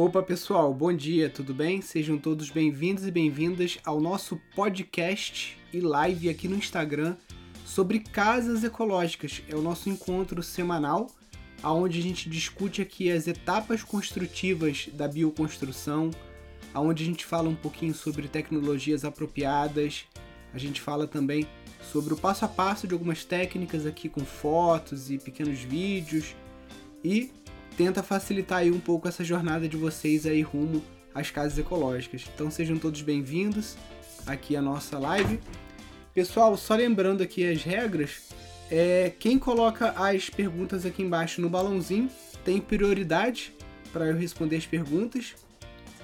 Opa, pessoal, bom dia, tudo bem? Sejam todos bem-vindos e bem-vindas ao nosso podcast e live aqui no Instagram sobre casas ecológicas. É o nosso encontro semanal, onde a gente discute aqui as etapas construtivas da bioconstrução, onde a gente fala um pouquinho sobre tecnologias apropriadas, a gente fala também sobre o passo a passo de algumas técnicas aqui com fotos e pequenos vídeos e tenta facilitar aí um pouco essa jornada de vocês aí rumo às casas ecológicas. Então sejam todos bem-vindos aqui à nossa live. Pessoal, só lembrando aqui as regras, é, quem coloca as perguntas aqui embaixo no balãozinho tem prioridade para eu responder as perguntas.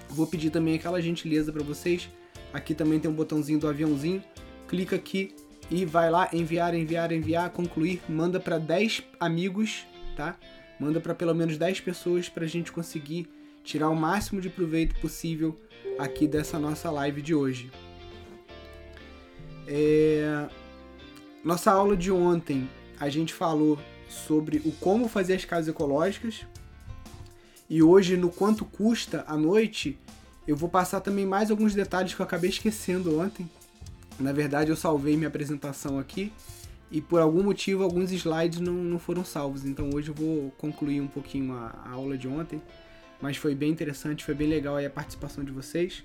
Vou pedir também aquela gentileza para vocês. Aqui também tem um botãozinho do aviãozinho. Clica aqui e vai lá enviar, enviar, enviar, concluir, manda para 10 amigos, tá? Manda para pelo menos 10 pessoas para a gente conseguir tirar o máximo de proveito possível aqui dessa nossa live de hoje. É... Nossa aula de ontem a gente falou sobre o como fazer as casas ecológicas e hoje no quanto custa à noite eu vou passar também mais alguns detalhes que eu acabei esquecendo ontem. Na verdade eu salvei minha apresentação aqui e por algum motivo alguns slides não, não foram salvos. Então hoje eu vou concluir um pouquinho a, a aula de ontem, mas foi bem interessante, foi bem legal a participação de vocês.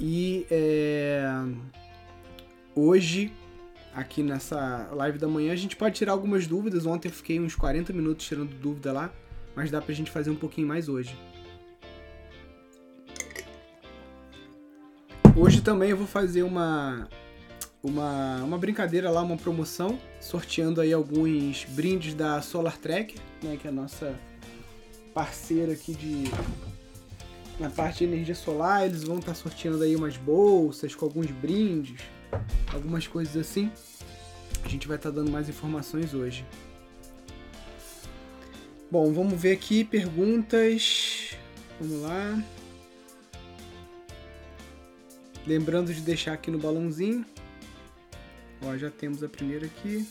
E é, hoje, aqui nessa live da manhã, a gente pode tirar algumas dúvidas. Ontem eu fiquei uns 40 minutos tirando dúvida lá, mas dá pra gente fazer um pouquinho mais hoje. Hoje também eu vou fazer uma uma, uma brincadeira lá, uma promoção, sorteando aí alguns brindes da Solar Tracker, né, que é a nossa parceira aqui de na parte de energia solar, eles vão estar tá sorteando aí umas bolsas com alguns brindes, algumas coisas assim. A gente vai estar tá dando mais informações hoje. Bom, vamos ver aqui perguntas. Vamos lá. Lembrando de deixar aqui no balãozinho. Ó, já temos a primeira aqui.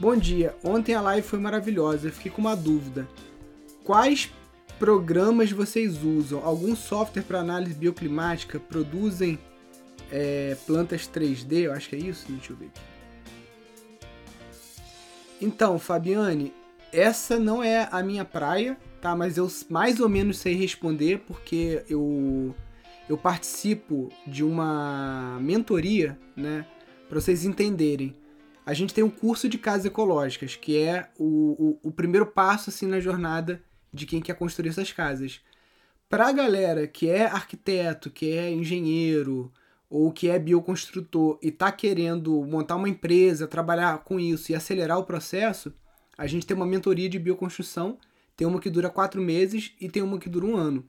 Bom dia. Ontem a live foi maravilhosa. Eu fiquei com uma dúvida. Quais programas vocês usam? Algum software para análise bioclimática produzem é, plantas 3D? Eu acho que é isso. Deixa eu ver aqui. Então, Fabiane, essa não é a minha praia, tá? Mas eu mais ou menos sei responder porque eu eu participo de uma mentoria, né? Para vocês entenderem. A gente tem um curso de casas ecológicas, que é o, o, o primeiro passo assim na jornada de quem quer construir essas casas. Para a galera que é arquiteto, que é engenheiro ou que é bioconstrutor e está querendo montar uma empresa, trabalhar com isso e acelerar o processo, a gente tem uma mentoria de bioconstrução, tem uma que dura quatro meses e tem uma que dura um ano.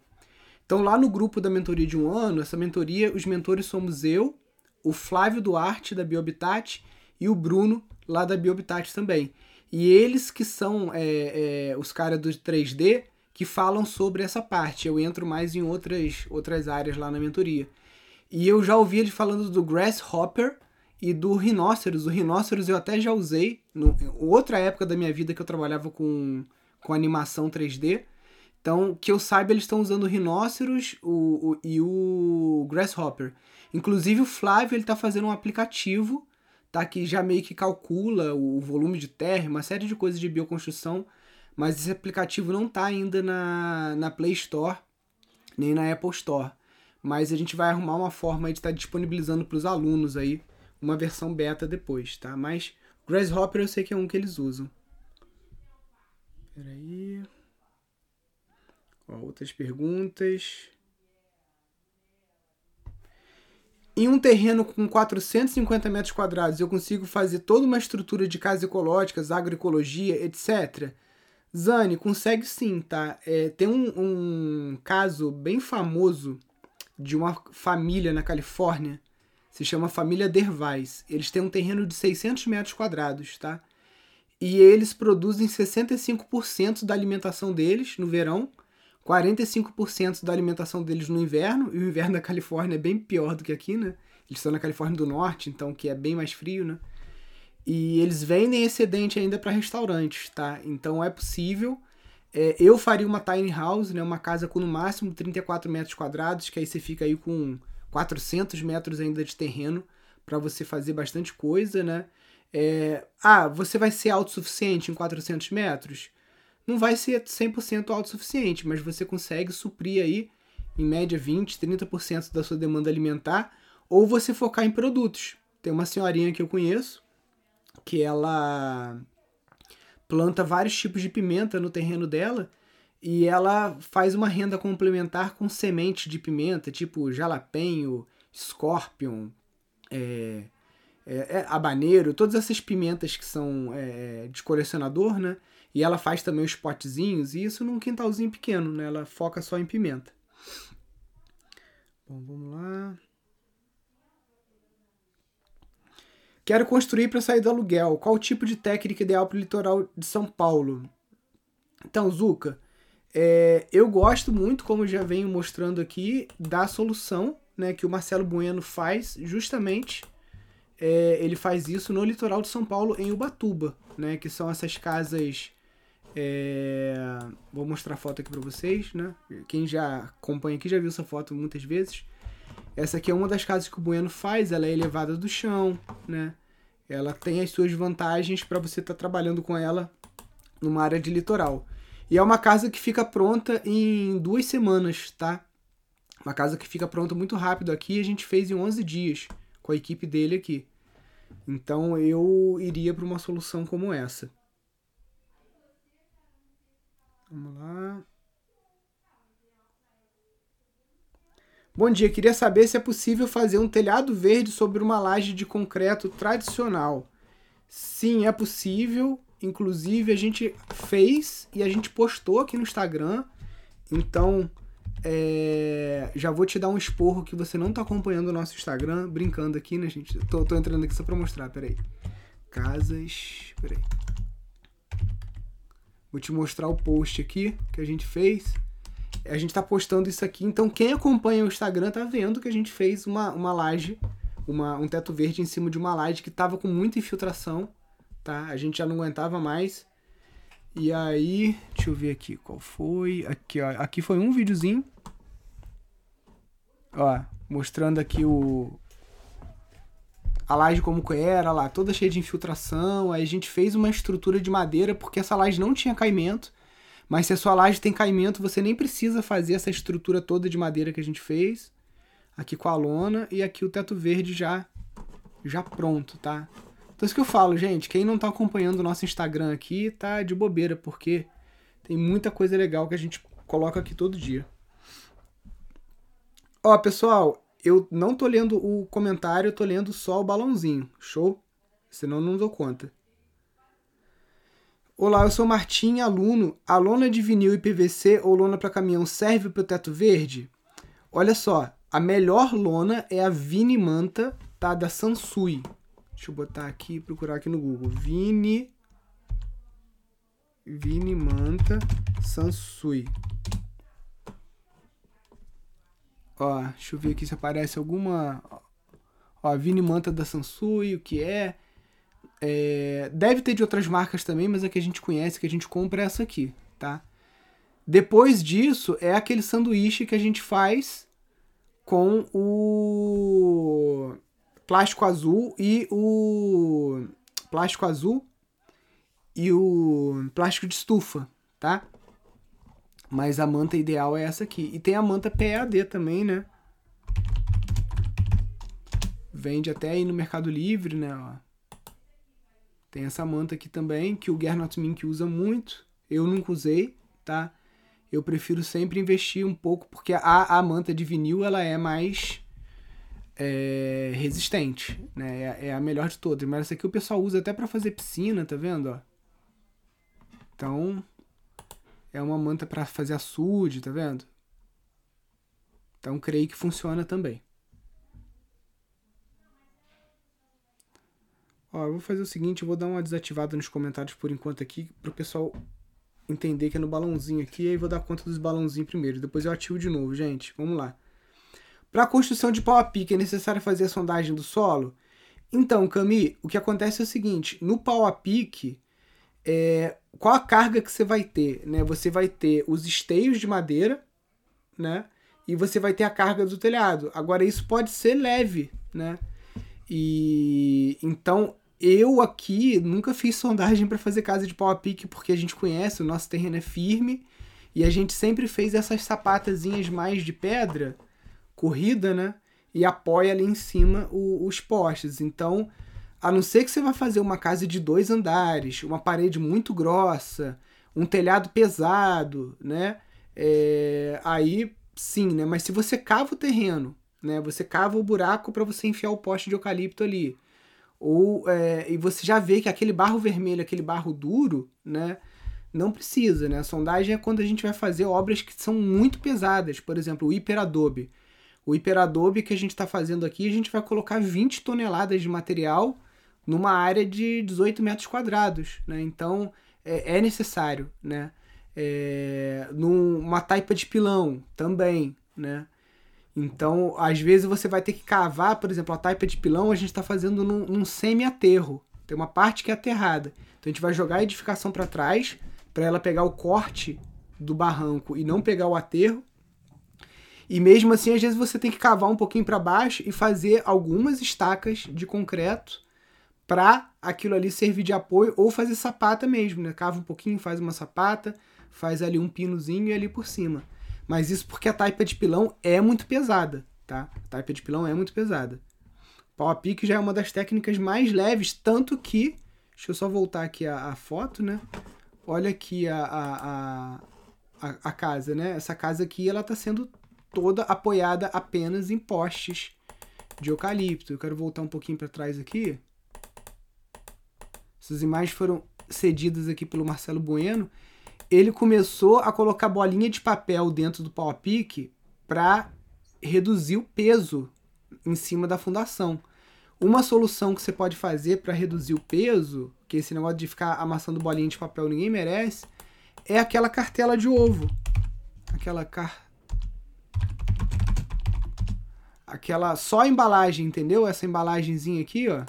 Então, lá no grupo da mentoria de um ano, essa mentoria, os mentores somos eu, o Flávio Duarte, da Biohabitat, e o Bruno, lá da Biohabitat também. E eles que são é, é, os caras do 3D que falam sobre essa parte. Eu entro mais em outras, outras áreas lá na mentoria. E eu já ouvi ele falando do Grasshopper e do Rhinoceros. O Rhinoceros eu até já usei, no, outra época da minha vida que eu trabalhava com, com animação 3D. Então, que eu saiba, eles estão usando o Rhinoceros o, o, e o Grasshopper. Inclusive o Flávio ele está fazendo um aplicativo tá, que já meio que calcula o volume de terra, uma série de coisas de bioconstrução, mas esse aplicativo não está ainda na, na Play Store nem na Apple Store. Mas a gente vai arrumar uma forma de estar tá disponibilizando para os alunos aí uma versão beta depois, tá? Mas Grasshopper eu sei que é um que eles usam. Peraí. Ó, outras perguntas. Em um terreno com 450 metros quadrados, eu consigo fazer toda uma estrutura de casas ecológicas, agroecologia, etc. Zane, consegue sim, tá? É, tem um, um caso bem famoso de uma família na Califórnia, se chama família Dervais. Eles têm um terreno de 600 metros quadrados, tá? E eles produzem 65% da alimentação deles no verão 45% da alimentação deles no inverno, e o inverno da Califórnia é bem pior do que aqui, né? Eles estão na Califórnia do Norte, então que é bem mais frio, né? E eles vendem excedente ainda para restaurantes, tá? Então é possível. É, eu faria uma tiny house, né? Uma casa com no máximo 34 metros quadrados, que aí você fica aí com 400 metros ainda de terreno para você fazer bastante coisa, né? É, ah, você vai ser autossuficiente em 400 metros? Não vai ser 100% autossuficiente, mas você consegue suprir aí, em média, 20, 30% da sua demanda alimentar, ou você focar em produtos. Tem uma senhorinha que eu conheço, que ela planta vários tipos de pimenta no terreno dela, e ela faz uma renda complementar com semente de pimenta, tipo jalapeno, scorpion, é, é, é, todas essas pimentas que são é, de colecionador, né? E ela faz também os potezinhos, e isso num quintalzinho pequeno, né? Ela foca só em pimenta. Bom, vamos lá. Quero construir para sair do aluguel. Qual o tipo de técnica ideal para o litoral de São Paulo? Então, Zuca, é, eu gosto muito, como já venho mostrando aqui, da solução né, que o Marcelo Bueno faz justamente é, ele faz isso no litoral de São Paulo, em Ubatuba, né? Que são essas casas. É... Vou mostrar a foto aqui para vocês, né? Quem já acompanha aqui já viu essa foto muitas vezes. Essa aqui é uma das casas que o Bueno faz, ela é elevada do chão, né? Ela tem as suas vantagens para você estar tá trabalhando com ela numa área de litoral. E é uma casa que fica pronta em duas semanas, tá? Uma casa que fica pronta muito rápido aqui, a gente fez em 11 dias com a equipe dele aqui. Então eu iria para uma solução como essa. Vamos lá. Bom dia, queria saber se é possível fazer um telhado verde sobre uma laje de concreto tradicional. Sim, é possível. Inclusive a gente fez e a gente postou aqui no Instagram. Então, é, já vou te dar um esporro que você não tá acompanhando o nosso Instagram, brincando aqui, né, gente? Tô, tô entrando aqui só pra mostrar, peraí. Casas. Peraí. Vou te mostrar o post aqui que a gente fez. A gente tá postando isso aqui, então quem acompanha o Instagram tá vendo que a gente fez uma, uma laje, uma, um teto verde em cima de uma laje que tava com muita infiltração, tá? A gente já não aguentava mais. E aí, deixa eu ver aqui qual foi. Aqui, ó. Aqui foi um videozinho Ó, mostrando aqui o a laje como era lá, toda cheia de infiltração. Aí a gente fez uma estrutura de madeira porque essa laje não tinha caimento. Mas se a sua laje tem caimento, você nem precisa fazer essa estrutura toda de madeira que a gente fez. Aqui com a lona e aqui o teto verde já já pronto, tá? Então isso que eu falo, gente, quem não tá acompanhando o nosso Instagram aqui tá de bobeira, porque tem muita coisa legal que a gente coloca aqui todo dia. Ó, pessoal, eu não tô lendo o comentário, eu tô lendo só o balãozinho. Show? Senão não dou conta. Olá, eu sou Martim, aluno. A lona de vinil e PVC ou lona para caminhão serve para o teto verde? Olha só, a melhor lona é a Vini Manta, tá? Da Sansui. Deixa eu botar aqui, procurar aqui no Google. Vini. Vini Manta Sansui. Ó, deixa eu ver aqui se aparece alguma. Ó, Vini Manta da Sansui, o que é. é. Deve ter de outras marcas também, mas a que a gente conhece, que a gente compra é essa aqui, tá? Depois disso, é aquele sanduíche que a gente faz com o plástico azul e o plástico azul e o plástico de estufa, tá? Mas a manta ideal é essa aqui. E tem a manta PAD também, né? Vende até aí no Mercado Livre, né? Ó. Tem essa manta aqui também, que o Gernot Mink usa muito. Eu nunca usei, tá? Eu prefiro sempre investir um pouco, porque a, a manta de vinil, ela é mais é, resistente, né? É, é, a melhor de todas. Mas essa aqui o pessoal usa até para fazer piscina, tá vendo, ó? Então, é uma manta para fazer açude, tá vendo? Então creio que funciona também. Ó, eu vou fazer o seguinte, eu vou dar uma desativada nos comentários por enquanto aqui, para o pessoal entender que é no balãozinho aqui, aí vou dar conta dos balãozinhos primeiro, depois eu ativo de novo, gente. Vamos lá. Para a construção de pau a pique, é necessário fazer a sondagem do solo? Então, Cami, o que acontece é o seguinte, no pau a pique, é, qual a carga que você vai ter, né? Você vai ter os esteios de madeira, né? E você vai ter a carga do telhado. Agora isso pode ser leve, né? E então eu aqui nunca fiz sondagem para fazer casa de pau a pique porque a gente conhece, o nosso terreno é firme e a gente sempre fez essas sapatazinhas mais de pedra, corrida, né? E apoia ali em cima o, os postes. Então, a não ser que você vá fazer uma casa de dois andares, uma parede muito grossa, um telhado pesado, né? É, aí sim, né? Mas se você cava o terreno, né? Você cava o buraco para você enfiar o poste de eucalipto ali. Ou, é, e você já vê que aquele barro vermelho, aquele barro duro, né? Não precisa, né? A sondagem é quando a gente vai fazer obras que são muito pesadas. Por exemplo, o hiperadobe. O hiperadobe que a gente está fazendo aqui, a gente vai colocar 20 toneladas de material numa área de 18 metros quadrados, né? Então, é, é necessário, né? É, numa taipa de pilão também, né? Então, às vezes você vai ter que cavar, por exemplo, a taipa de pilão a gente está fazendo num, num semi-aterro. Tem uma parte que é aterrada. Então a gente vai jogar a edificação para trás para ela pegar o corte do barranco e não pegar o aterro. E mesmo assim, às vezes você tem que cavar um pouquinho para baixo e fazer algumas estacas de concreto para aquilo ali servir de apoio ou fazer sapata mesmo, né? Cava um pouquinho, faz uma sapata, faz ali um pinozinho e ali por cima. Mas isso porque a taipa de pilão é muito pesada, tá? A taipa de pilão é muito pesada. Pau a pique já é uma das técnicas mais leves, tanto que. Deixa eu só voltar aqui a, a foto, né? Olha aqui a, a, a, a, casa, né? Essa casa aqui ela está sendo toda apoiada apenas em postes de eucalipto. Eu quero voltar um pouquinho para trás aqui. Essas imagens foram cedidas aqui pelo Marcelo Bueno ele começou a colocar bolinha de papel dentro do pau a pique para reduzir o peso em cima da fundação. Uma solução que você pode fazer para reduzir o peso, que esse negócio de ficar amassando bolinha de papel ninguém merece, é aquela cartela de ovo. Aquela car... Aquela só embalagem, entendeu? Essa embalagenzinha aqui, ó.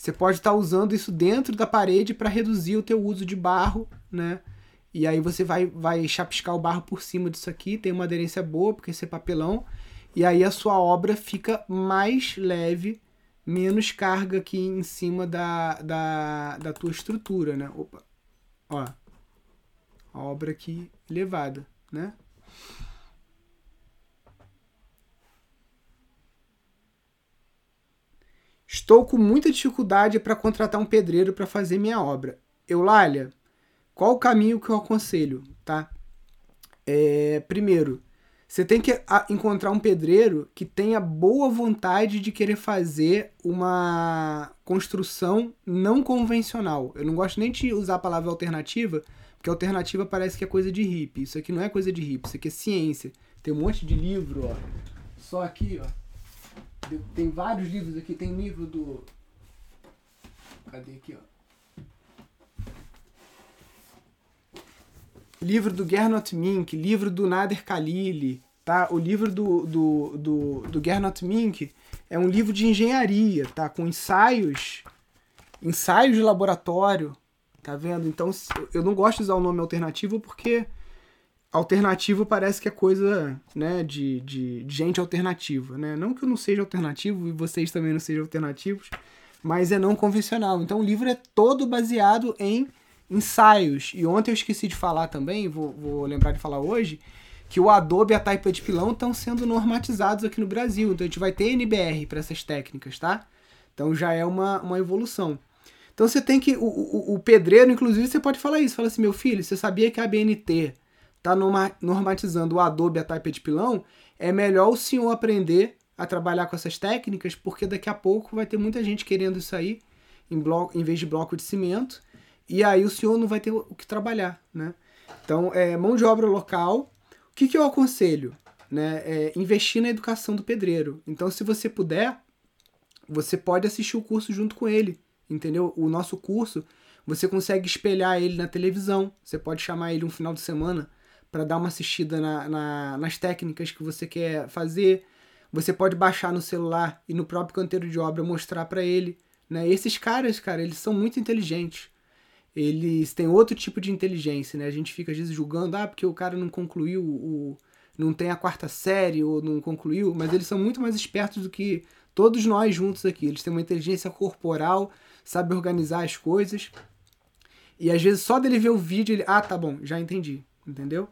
Você pode estar tá usando isso dentro da parede para reduzir o teu uso de barro, né? E aí você vai, vai chapiscar o barro por cima disso aqui, tem uma aderência boa, porque esse é papelão, e aí a sua obra fica mais leve, menos carga aqui em cima da, da, da tua estrutura, né? Opa, ó, a obra aqui elevada, né? Estou com muita dificuldade para contratar um pedreiro para fazer minha obra. Eulália, qual o caminho que eu aconselho, tá? É, primeiro, você tem que encontrar um pedreiro que tenha boa vontade de querer fazer uma construção não convencional. Eu não gosto nem de usar a palavra alternativa, porque alternativa parece que é coisa de hippie. Isso aqui não é coisa de hippie, isso aqui é ciência. Tem um monte de livro, ó. Só aqui, ó tem vários livros aqui. Tem livro do. Cadê aqui, ó? Livro do Gernot Mink, livro do Nader Khalili, tá? O livro do, do, do, do Gernot Mink é um livro de engenharia, tá? Com ensaios, ensaios de laboratório, tá vendo? Então, eu não gosto de usar o nome alternativo porque alternativo parece que é coisa né, de, de, de, gente alternativa. Né? Não que eu não seja alternativo e vocês também não sejam alternativos, mas é não convencional. Então o livro é todo baseado em ensaios. E ontem eu esqueci de falar também, vou, vou lembrar de falar hoje, que o Adobe e a Type de pilão estão sendo normatizados aqui no Brasil. Então a gente vai ter NBR para essas técnicas, tá? Então já é uma, uma evolução. Então você tem que. O, o, o pedreiro, inclusive, você pode falar isso. Fala assim, meu filho, você sabia que a BNT está normatizando o Adobe a Type de pilão, é melhor o senhor aprender a trabalhar com essas técnicas, porque daqui a pouco vai ter muita gente querendo isso aí em, bloco, em vez de bloco de cimento, e aí o senhor não vai ter o que trabalhar, né? Então, é, mão de obra local. O que, que eu aconselho? Né? É investir na educação do pedreiro. Então, se você puder, você pode assistir o curso junto com ele, entendeu? O nosso curso, você consegue espelhar ele na televisão. Você pode chamar ele um final de semana para dar uma assistida na, na, nas técnicas que você quer fazer. Você pode baixar no celular e no próprio canteiro de obra mostrar para ele. Né? esses caras, cara, eles são muito inteligentes. eles têm outro tipo de inteligência, né? A gente fica às vezes julgando, ah, porque o cara não concluiu o. não tem a quarta série ou não concluiu, mas eles são muito mais espertos do que todos nós juntos aqui. Eles têm uma inteligência corporal, sabem organizar as coisas. E às vezes só dele ver o vídeo, ele. Ah, tá bom, já entendi. Entendeu?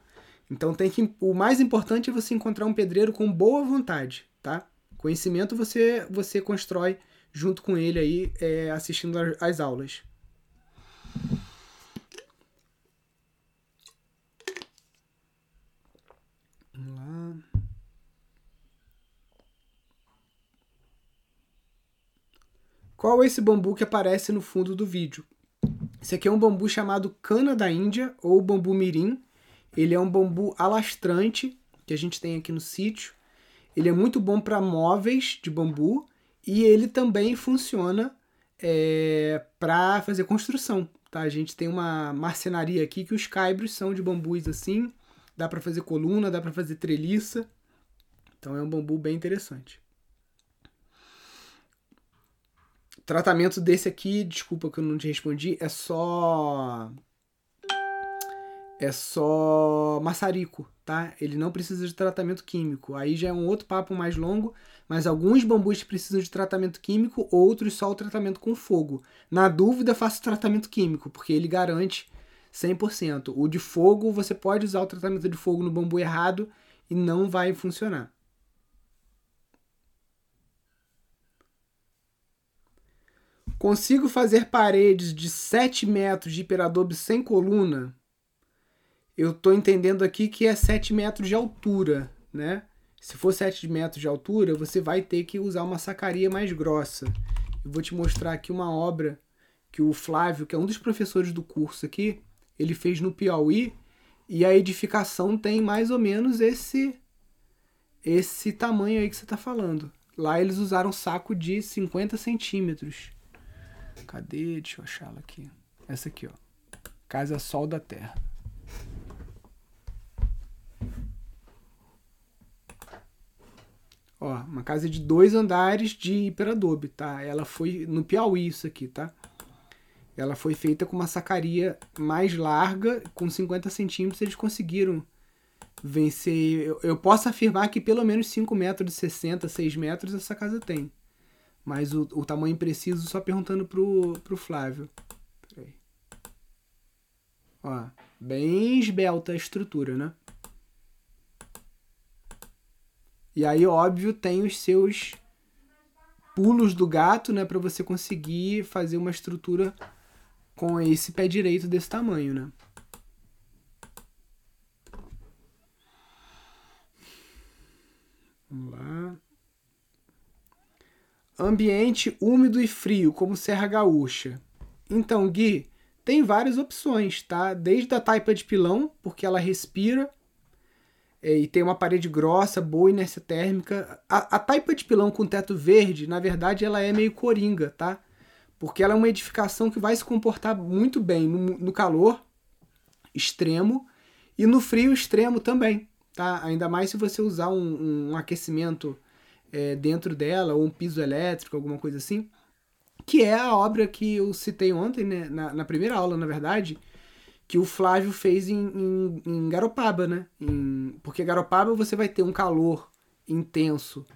Então tem que. O mais importante é você encontrar um pedreiro com boa vontade, tá? Conhecimento você, você constrói junto com ele aí, é, assistindo às aulas. Vamos lá. Qual é esse bambu que aparece no fundo do vídeo? Esse aqui é um bambu chamado cana da Índia ou bambu mirim. Ele é um bambu alastrante que a gente tem aqui no sítio. Ele é muito bom para móveis de bambu e ele também funciona é, para fazer construção. Tá? A gente tem uma marcenaria aqui que os caibros são de bambus assim, dá para fazer coluna, dá para fazer treliça. Então é um bambu bem interessante. Tratamento desse aqui, desculpa que eu não te respondi, é só é só maçarico, tá? Ele não precisa de tratamento químico. Aí já é um outro papo mais longo, mas alguns bambus precisam de tratamento químico, outros só o tratamento com fogo. Na dúvida, faça o tratamento químico, porque ele garante 100%. O de fogo, você pode usar o tratamento de fogo no bambu errado e não vai funcionar. Consigo fazer paredes de 7 metros de hiperadobe sem coluna? Eu estou entendendo aqui que é 7 metros de altura, né? Se for 7 metros de altura, você vai ter que usar uma sacaria mais grossa. Eu vou te mostrar aqui uma obra que o Flávio, que é um dos professores do curso aqui, ele fez no Piauí, e a edificação tem mais ou menos esse esse tamanho aí que você está falando. Lá eles usaram saco de 50 centímetros. Cadê? Deixa eu achá-la aqui. Essa aqui, ó. Casa Sol da Terra. Ó, uma casa de dois andares de hiperadobe, tá? Ela foi no Piauí isso aqui, tá? Ela foi feita com uma sacaria mais larga, com 50 centímetros, eles conseguiram vencer. Eu, eu posso afirmar que pelo menos 5 metros de 60, 6 metros essa casa tem. Mas o, o tamanho preciso, só perguntando pro, pro Flávio. Peraí. Ó, bem esbelta a estrutura, né? E aí, óbvio, tem os seus pulos do gato, né, para você conseguir fazer uma estrutura com esse pé direito desse tamanho, né? Vamos lá. Ambiente úmido e frio, como Serra Gaúcha. Então, Gui, tem várias opções, tá? Desde a taipa de pilão, porque ela respira, e tem uma parede grossa, boa inércia térmica. A, a taipa de pilão com teto verde, na verdade, ela é meio coringa, tá? Porque ela é uma edificação que vai se comportar muito bem no, no calor extremo e no frio extremo também, tá? Ainda mais se você usar um, um aquecimento é, dentro dela ou um piso elétrico, alguma coisa assim. Que é a obra que eu citei ontem, né? na, na primeira aula, na verdade, que o Flávio fez em, em, em Garopaba, né? Em, porque Garopaba você vai ter um calor intenso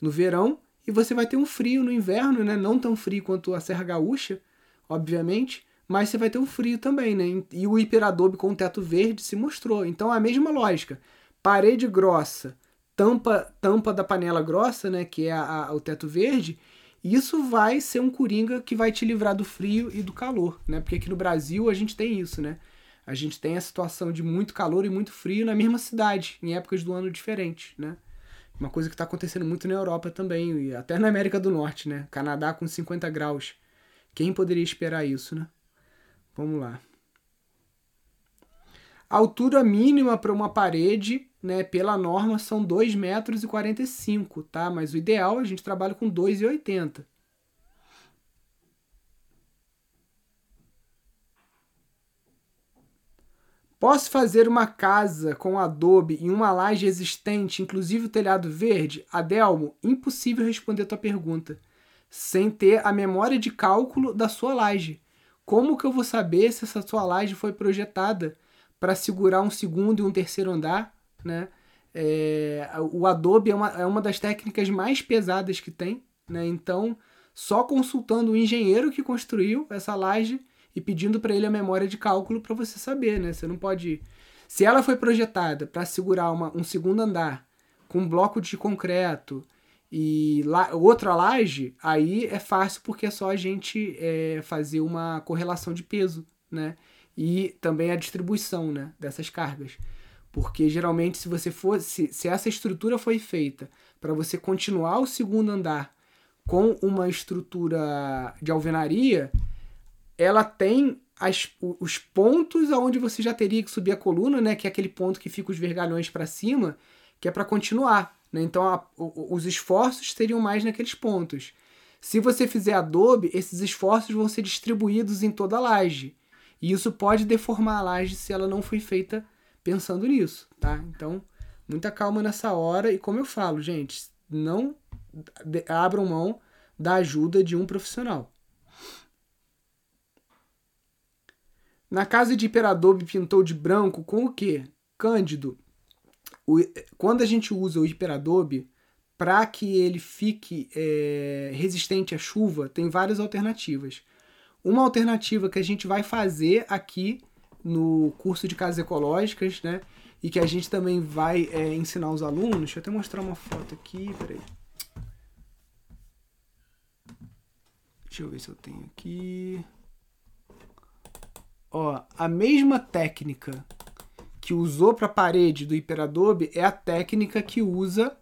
no verão e você vai ter um frio no inverno, né? Não tão frio quanto a Serra Gaúcha, obviamente, mas você vai ter um frio também, né? E o hiperadobe com teto verde se mostrou. Então a mesma lógica. Parede grossa, tampa tampa da panela grossa, né? Que é a, a, o teto verde. Isso vai ser um coringa que vai te livrar do frio e do calor, né? Porque aqui no Brasil a gente tem isso, né? A gente tem a situação de muito calor e muito frio na mesma cidade, em épocas do ano diferentes, né? Uma coisa que está acontecendo muito na Europa também, e até na América do Norte, né? Canadá com 50 graus. Quem poderia esperar isso, né? Vamos lá. A altura mínima para uma parede, né, pela norma, são 2,45 metros, tá? Mas o ideal a gente trabalha com 2,80. Posso fazer uma casa com adobe em uma laje existente, inclusive o telhado verde? Adelmo, impossível responder tua pergunta sem ter a memória de cálculo da sua laje. como que eu vou saber se essa sua laje foi projetada para segurar um segundo e um terceiro andar, né? É, o Adobe é uma, é uma das técnicas mais pesadas que tem, né? Então, só consultando o engenheiro que construiu essa laje e pedindo para ele a memória de cálculo para você saber, né? Você não pode. Se ela foi projetada para segurar uma, um segundo andar com um bloco de concreto e la, outra laje, aí é fácil porque é só a gente é, fazer uma correlação de peso, né? E também a distribuição, né? Dessas cargas. Porque geralmente, se você for, se, se essa estrutura foi feita para você continuar o segundo andar com uma estrutura de alvenaria, ela tem as, os pontos aonde você já teria que subir a coluna, né? Que é aquele ponto que fica os vergalhões para cima, que é para continuar. Né? Então, a, os esforços seriam mais naqueles pontos. Se você fizer Adobe, esses esforços vão ser distribuídos em toda a laje. E isso pode deformar a laje se ela não foi feita pensando nisso, tá? Então, muita calma nessa hora e como eu falo, gente, não abram mão da ajuda de um profissional. Na casa de Hiperadobe pintou de branco com o quê? Cândido. O, quando a gente usa o Hiperadobe, para que ele fique é, resistente à chuva, tem várias alternativas. Uma alternativa que a gente vai fazer aqui no curso de casas ecológicas, né? E que a gente também vai é, ensinar os alunos. Deixa eu até mostrar uma foto aqui, peraí. Deixa eu ver se eu tenho aqui. Ó, a mesma técnica que usou para a parede do Hiperadobe é a técnica que usa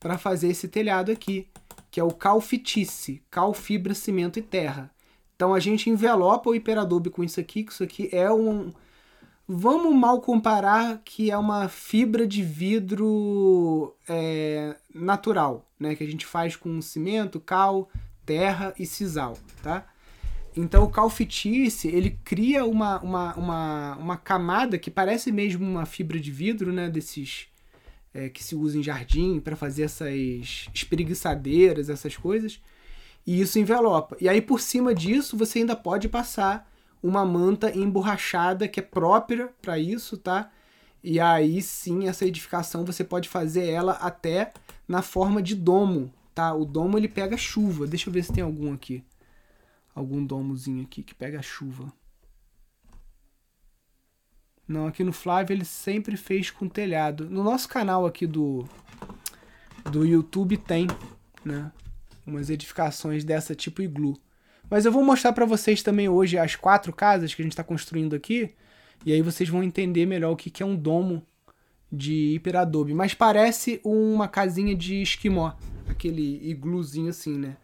para fazer esse telhado aqui, que é o calfitice, cal, fibra, cimento e terra. Então a gente envelopa o Hiperadobe com isso aqui, que isso aqui é um. Vamos mal comparar que é uma fibra de vidro é, natural, né? Que a gente faz com cimento, cal, terra e sisal, tá? Então o calfitice, ele cria uma, uma, uma, uma camada que parece mesmo uma fibra de vidro, né? Desses é, que se usa em jardim para fazer essas espreguiçadeiras, essas coisas e isso envelopa. E aí por cima disso você ainda pode passar uma manta emborrachada que é própria para isso, tá? E aí sim essa edificação você pode fazer ela até na forma de domo, tá? O domo ele pega chuva. Deixa eu ver se tem algum aqui. Algum domozinho aqui que pega chuva. Não, aqui no Flávio ele sempre fez com telhado. No nosso canal aqui do do YouTube tem, né? umas edificações dessa tipo iglu. Mas eu vou mostrar para vocês também hoje as quatro casas que a gente está construindo aqui, e aí vocês vão entender melhor o que, que é um domo de hiperadobe. Mas parece uma casinha de esquimó, aquele igluzinho assim, né?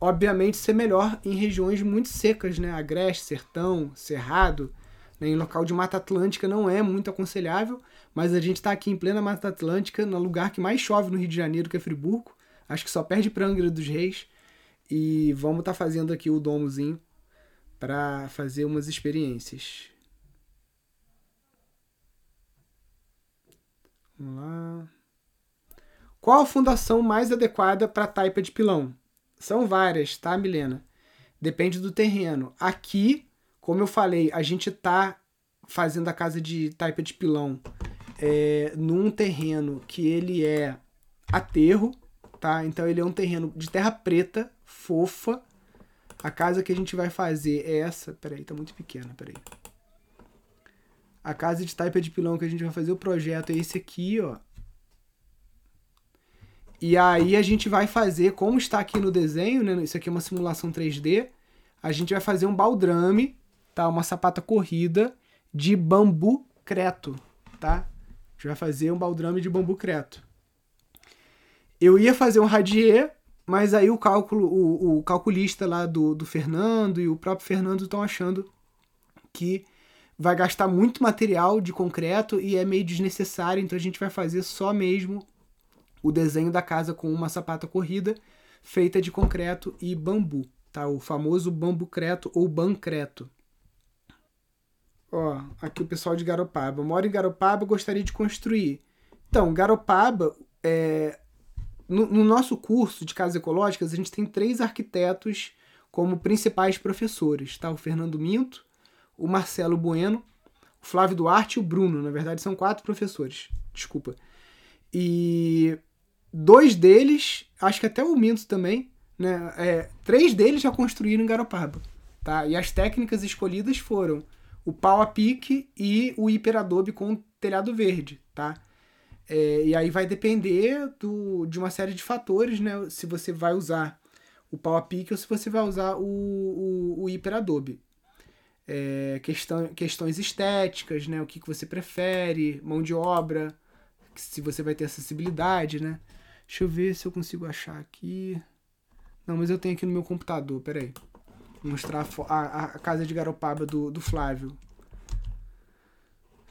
Obviamente ser melhor em regiões muito secas, né? Agreste, sertão, cerrado, né? em local de Mata Atlântica não é muito aconselhável, mas a gente está aqui em plena Mata Atlântica, no lugar que mais chove no Rio de Janeiro, que é Friburgo, Acho que só perde pra Angra dos Reis. E vamos estar tá fazendo aqui o domozinho para fazer umas experiências. Vamos lá. Qual a fundação mais adequada para taipa de pilão? São várias, tá, Milena? Depende do terreno. Aqui, como eu falei, a gente tá fazendo a casa de taipa de pilão é, num terreno que ele é aterro, tá? Então ele é um terreno de terra preta, fofa. A casa que a gente vai fazer é essa. Peraí, tá muito pequena, peraí. A casa de taipa de pilão que a gente vai fazer o projeto é esse aqui, ó. E aí a gente vai fazer, como está aqui no desenho, né? Isso aqui é uma simulação 3D. A gente vai fazer um baldrame, tá? Uma sapata corrida de bambu creto, tá? A gente vai fazer um baldrame de bambu creto. Eu ia fazer um radier, mas aí o cálculo, o, o calculista lá do, do Fernando e o próprio Fernando estão achando que vai gastar muito material de concreto e é meio desnecessário, então a gente vai fazer só mesmo o desenho da casa com uma sapata corrida feita de concreto e bambu, tá? O famoso bambucreto ou bancreto. Ó, aqui o pessoal de Garopaba. Moro em Garopaba, gostaria de construir. Então, Garopaba, é, no, no, nosso curso de casas ecológicas, a gente tem três arquitetos como principais professores, tá? O Fernando Minto, o Marcelo Bueno, o Flávio Duarte e o Bruno. Na verdade, são quatro professores. Desculpa. E dois deles, acho que até o Minto também, né? É, três deles já construíram em Garopaba, tá? E as técnicas escolhidas foram o pau a pique e o hiperadobe com telhado verde, tá? É, e aí vai depender do, de uma série de fatores, né? Se você vai usar o pau a pique ou se você vai usar o, o, o hiperadobe. É, questão, questões estéticas, né? O que, que você prefere, mão de obra, se você vai ter acessibilidade, né? Deixa eu ver se eu consigo achar aqui. Não, mas eu tenho aqui no meu computador, peraí. Vou mostrar a, a, a casa de Garopaba do, do Flávio.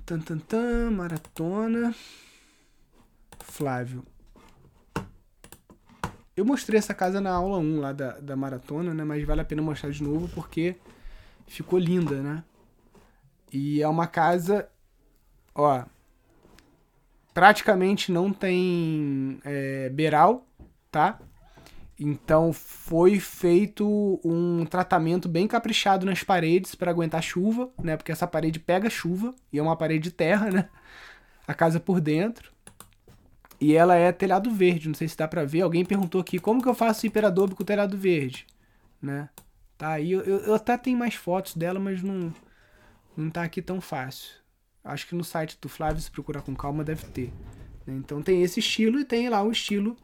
Tan, tan, tan, maratona. Flávio. Eu mostrei essa casa na aula 1 lá da, da maratona, né? Mas vale a pena mostrar de novo porque ficou linda, né? E é uma casa, ó, praticamente não tem é, beiral, tá? Então foi feito um tratamento bem caprichado nas paredes para aguentar chuva, né? Porque essa parede pega chuva e é uma parede de terra, né? A casa por dentro. E ela é telhado verde, não sei se dá para ver. Alguém perguntou aqui como que eu faço hiperadobe com telhado verde, né? Tá aí, eu, eu até tenho mais fotos dela, mas não não tá aqui tão fácil. Acho que no site do Flávio, se procurar com calma, deve ter. Né? Então tem esse estilo e tem lá o estilo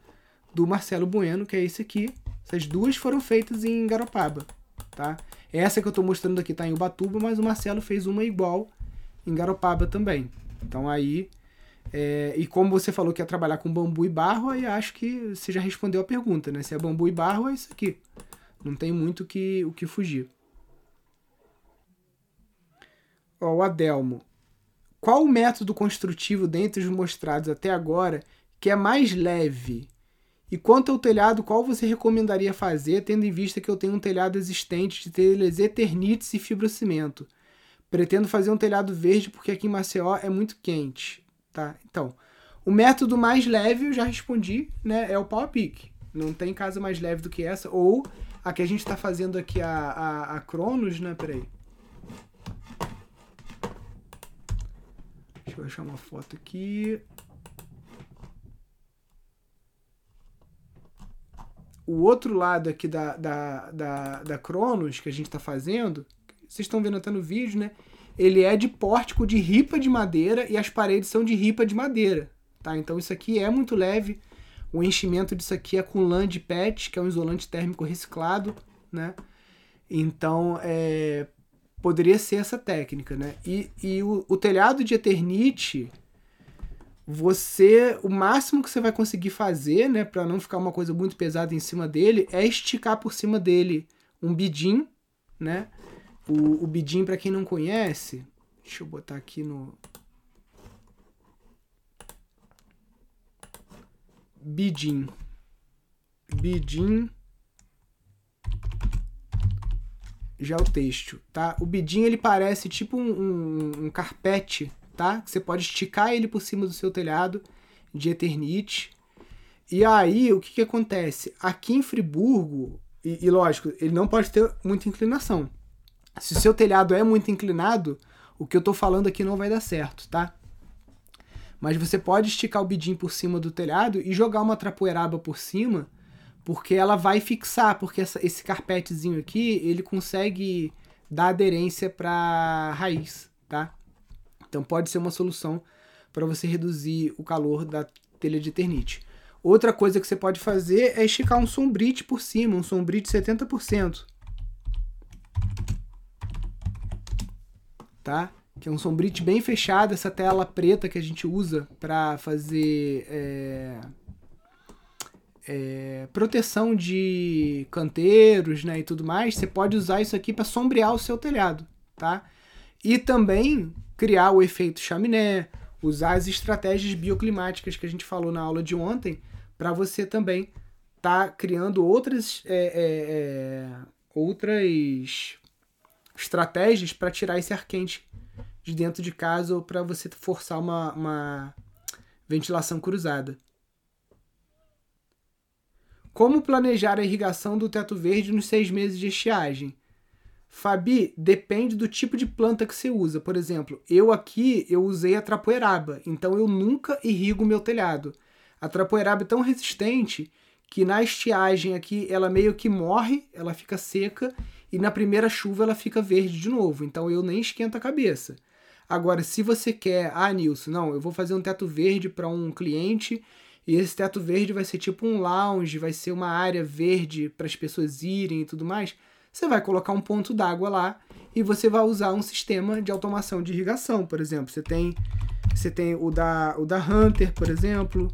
do Marcelo Bueno, que é esse aqui. Essas duas foram feitas em Garopaba, tá? Essa que eu estou mostrando aqui está em Ubatuba, mas o Marcelo fez uma igual em Garopaba também. Então aí, é, e como você falou que ia trabalhar com bambu e barro, aí acho que você já respondeu a pergunta, né? Se é bambu e barro, é isso aqui. Não tem muito que, o que fugir. Ó, o Adelmo. Qual o método construtivo dentre os mostrados até agora que é mais leve? E quanto ao telhado, qual você recomendaria fazer, tendo em vista que eu tenho um telhado existente de telhas eternites e fibrocimento? Pretendo fazer um telhado verde porque aqui em Maceió é muito quente, tá? Então, o método mais leve eu já respondi, né? É o pau a pique. Não tem casa mais leve do que essa. Ou a que a gente está fazendo aqui, a, a, a Cronos, né? Peraí. Deixa eu achar uma foto aqui. O outro lado aqui da, da, da, da Cronos que a gente está fazendo, vocês estão vendo até no vídeo, né? Ele é de pórtico de ripa de madeira e as paredes são de ripa de madeira, tá? Então isso aqui é muito leve. O enchimento disso aqui é com lã de PET, que é um isolante térmico reciclado, né? Então, é, poderia ser essa técnica, né? E, e o, o, telhado de Eternite, você, o máximo que você vai conseguir fazer, né, para não ficar uma coisa muito pesada em cima dele, é esticar por cima dele um bidim, né? O, o bidim, para quem não conhece, deixa eu botar aqui no bidim. Bidim já o texto, tá? O bidim ele parece tipo um, um, um, carpete, tá? Você pode esticar ele por cima do seu telhado de Eternite. E aí, o que, que acontece? Aqui em Friburgo, e, e lógico, ele não pode ter muita inclinação. Se o seu telhado é muito inclinado, o que eu tô falando aqui não vai dar certo, tá? Mas você pode esticar o bidim por cima do telhado e jogar uma trapoeraba por cima porque ela vai fixar, porque essa, esse carpetezinho aqui, ele consegue dar aderência para raiz, tá? Então pode ser uma solução para você reduzir o calor da telha de eternite. Outra coisa que você pode fazer é esticar um sombrite por cima, um sombrite 70%. Tá? Que é um sombrite bem fechado, essa tela preta que a gente usa para fazer é é, proteção de canteiros né, e tudo mais, você pode usar isso aqui para sombrear o seu telhado, tá? E também criar o efeito chaminé, usar as estratégias bioclimáticas que a gente falou na aula de ontem, para você também tá criando outras, é, é, é outras estratégias para tirar esse ar quente de dentro de casa ou para você forçar uma, uma ventilação cruzada. Como planejar a irrigação do teto verde nos seis meses de estiagem? Fabi, depende do tipo de planta que você usa. Por exemplo, eu aqui eu usei a trapoeraba, então eu nunca irrigo meu telhado. A trapoeraba é tão resistente que na estiagem aqui ela meio que morre, ela fica seca e na primeira chuva ela fica verde de novo. Então eu nem esquento a cabeça. Agora, se você quer, ah, Nilson, não, eu vou fazer um teto verde para um cliente e esse teto verde vai ser tipo um lounge, vai ser uma área verde para as pessoas irem e tudo mais você vai colocar um ponto d'água lá e você vai usar um sistema de automação de irrigação, por exemplo. Você tem, você tem o, da, o da Hunter, por exemplo.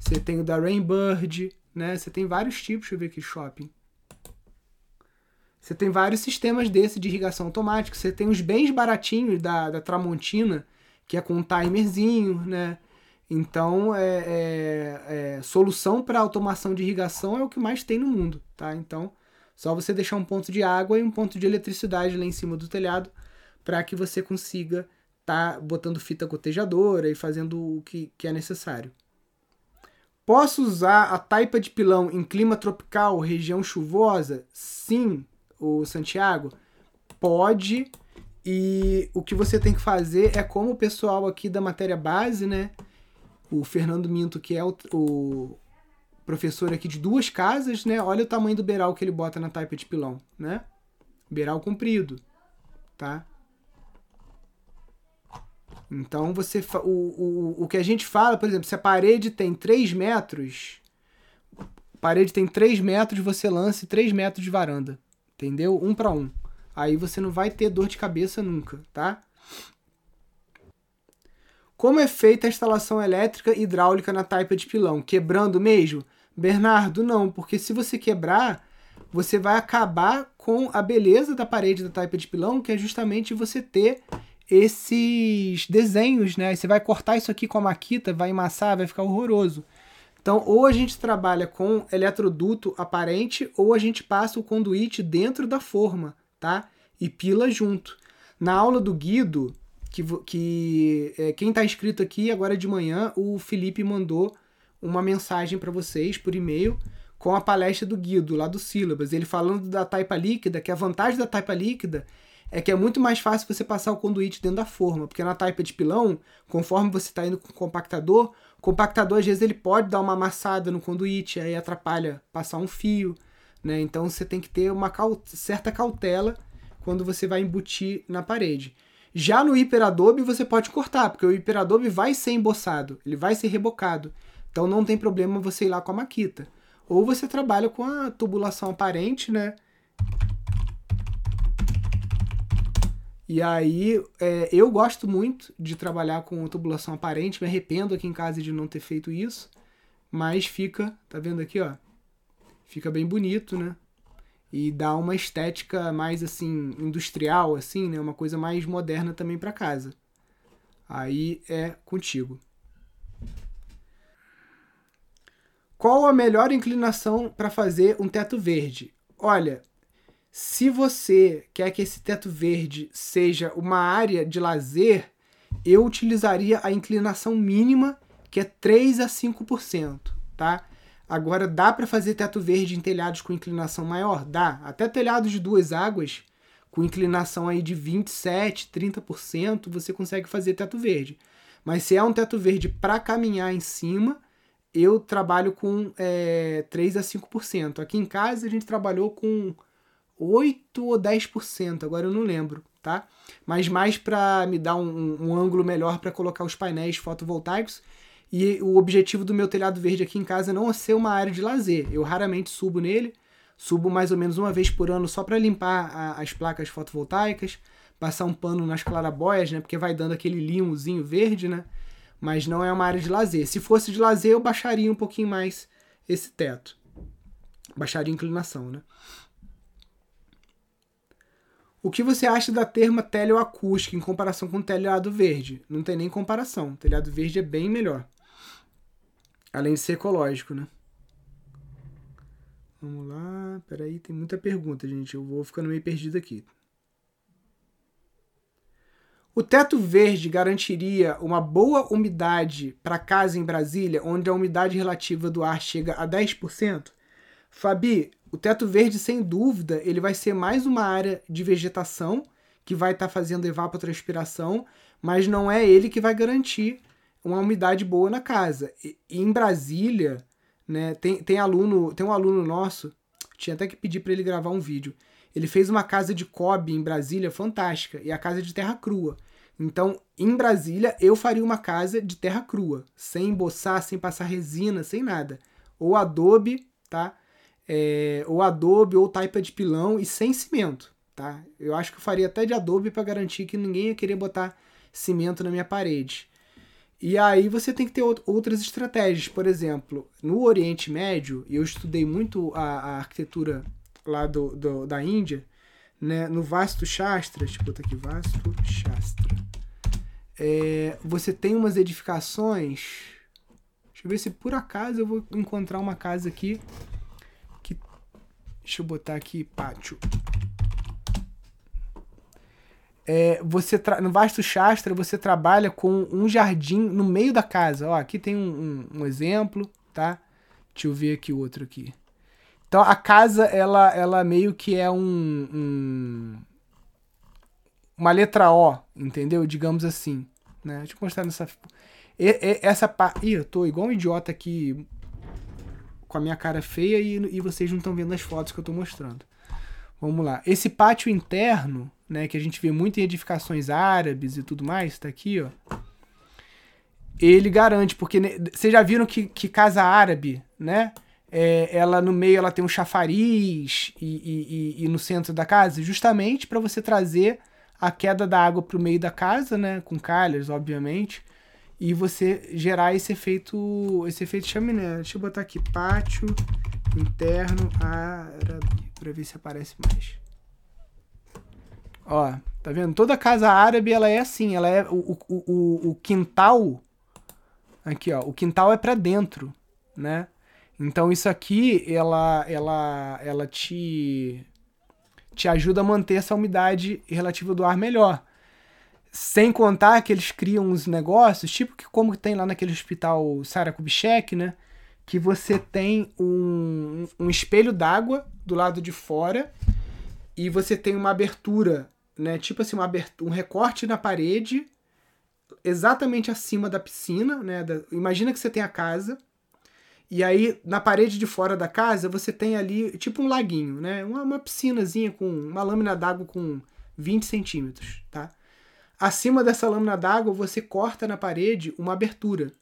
Você tem o da Rainbird, né? Você tem vários tipos, deixa eu ver aqui, shopping. Você tem vários sistemas desse de irrigação automática. Você tem os bens baratinhos da, da Tramontina, que é com um timerzinho, né? Então, é, é, é solução para automação de irrigação é o que mais tem no mundo, tá? Então, só você deixar um ponto de água e um ponto de eletricidade lá em cima do telhado para que você consiga tá botando fita gotejadora e fazendo o que, que é necessário. Posso usar a taipa de pilão em clima tropical, região chuvosa? Sim, o Santiago. Pode. E o que você tem que fazer é como o pessoal aqui da matéria base, né? O Fernando Minto, que é o, o professor aqui de duas casas, né? Olha o tamanho do beiral que ele bota na taipa de pilão, né? Beiral comprido, tá? Então você o, o, o que a gente fala, por exemplo, se a parede tem 3 metros, parede tem 3 metros, você lance 3 metros de varanda. Entendeu? Um para um. Aí você não vai ter dor de cabeça nunca, tá? Como é feita a instalação elétrica e hidráulica na taipa de pilão? Quebrando mesmo? Bernardo, não, porque se você quebrar, você vai acabar com a beleza da parede da taipa de pilão, que é justamente você ter esses desenhos, né? Você vai cortar isso aqui com a maquita, vai amassar, vai ficar horroroso. Então, ou a gente trabalha com eletroduto aparente, ou a gente passa o conduíte dentro da forma, tá? E pila junto. Na aula do Guido, que, que é, quem está inscrito aqui agora de manhã, o Felipe mandou uma mensagem para vocês por e-mail com a palestra do Guido, lá do Sílabas. Ele falando da taipa líquida, que a vantagem da taipa líquida é que é muito mais fácil você passar o conduíte dentro da forma, porque na taipa de pilão, conforme você está indo com o compactador, o compactador às vezes ele pode dar uma amassada no conduíte, aí atrapalha passar um fio, né? Então você tem que ter uma certa cautela quando você vai embutir na parede. Já no hiperadobe você pode cortar, porque o hiperadobe vai ser emboçado, ele vai ser rebocado. Então não tem problema você ir lá com a maquita. Ou você trabalha com a tubulação aparente, né? E aí, é, eu gosto muito de trabalhar com tubulação aparente, me arrependo aqui em casa de não ter feito isso, mas fica, tá vendo aqui, ó? Fica bem bonito, né? E dá uma estética mais assim industrial assim, né? Uma coisa mais moderna também para casa. Aí é contigo. Qual a melhor inclinação para fazer um teto verde? Olha, se você quer que esse teto verde seja uma área de lazer, eu utilizaria a inclinação mínima, que é 3 a 5%, tá? Agora dá para fazer teto verde em telhados com inclinação maior? Dá. Até telhados de duas águas com inclinação aí de 27, 30%, você consegue fazer teto verde. Mas se é um teto verde para caminhar em cima, eu trabalho com é, 3 a 5%. Aqui em casa a gente trabalhou com 8 ou 10%, agora eu não lembro, tá? Mas mais para me dar um, um ângulo melhor para colocar os painéis fotovoltaicos. E o objetivo do meu telhado verde aqui em casa não é ser uma área de lazer. Eu raramente subo nele, subo mais ou menos uma vez por ano só para limpar a, as placas fotovoltaicas, passar um pano nas clarabóias, né? Porque vai dando aquele limozinho verde, né? mas não é uma área de lazer. Se fosse de lazer, eu baixaria um pouquinho mais esse teto. Baixaria a inclinação, né? O que você acha da terma teleoacústica em comparação com o telhado verde? Não tem nem comparação. O telhado verde é bem melhor. Além de ser ecológico, né? Vamos lá. Peraí, tem muita pergunta, gente. Eu vou ficando meio perdido aqui. O teto verde garantiria uma boa umidade para casa em Brasília, onde a umidade relativa do ar chega a 10%? Fabi, o teto verde, sem dúvida, ele vai ser mais uma área de vegetação que vai estar tá fazendo evapotranspiração, mas não é ele que vai garantir uma umidade boa na casa. E, em Brasília, né, tem, tem aluno, tem um aluno nosso, tinha até que pedir para ele gravar um vídeo. Ele fez uma casa de cobre em Brasília fantástica e a casa de terra crua. Então, em Brasília, eu faria uma casa de terra crua, sem emboçar, sem passar resina, sem nada. Ou adobe, tá? é, ou adobe ou taipa de pilão e sem cimento, tá? Eu acho que eu faria até de adobe para garantir que ninguém ia querer botar cimento na minha parede. E aí você tem que ter outras estratégias. Por exemplo, no Oriente Médio, eu estudei muito a, a arquitetura lá do, do, da Índia, né? no Vasto Shastra, deixa eu botar aqui, Vasto Shastra. É, você tem umas edificações. Deixa eu ver se por acaso eu vou encontrar uma casa aqui Deixa eu botar aqui pátio. É, você no Vasto Shastra você trabalha com um jardim no meio da casa. Ó, aqui tem um, um, um exemplo, tá? Deixa eu ver aqui outro aqui. Então a casa ela, ela meio que é um, um uma letra O, entendeu? Digamos assim, né? Deixa eu mostrar nessa e, e, essa parte. Ih, eu tô igual um idiota aqui com a minha cara feia e, e vocês não estão vendo as fotos que eu estou mostrando. Vamos lá. Esse pátio interno, né, que a gente vê muito em edificações árabes e tudo mais, tá aqui, ó. Ele garante, porque vocês já viram que, que casa árabe, né? É, ela no meio ela tem um chafariz e, e, e, e no centro da casa, justamente para você trazer a queda da água para o meio da casa, né? Com calhas, obviamente e você gerar esse efeito esse efeito chaminé. Deixa eu botar aqui pátio interno árabe para ver se aparece mais. Ó, tá vendo? Toda casa árabe ela é assim, ela é o, o, o, o quintal aqui, ó, o quintal é para dentro, né? Então isso aqui ela ela ela te te ajuda a manter essa umidade relativa do ar melhor. Sem contar que eles criam uns negócios, tipo que como tem lá naquele hospital Sara Kubitschek, né? Que você tem um, um espelho d'água do lado de fora e você tem uma abertura, né? Tipo assim, uma abertura, um recorte na parede exatamente acima da piscina, né? Da, imagina que você tem a casa e aí na parede de fora da casa você tem ali tipo um laguinho, né? Uma, uma piscinazinha com uma lâmina d'água com 20 centímetros, tá? Acima dessa lâmina d'água, você corta na parede uma abertura.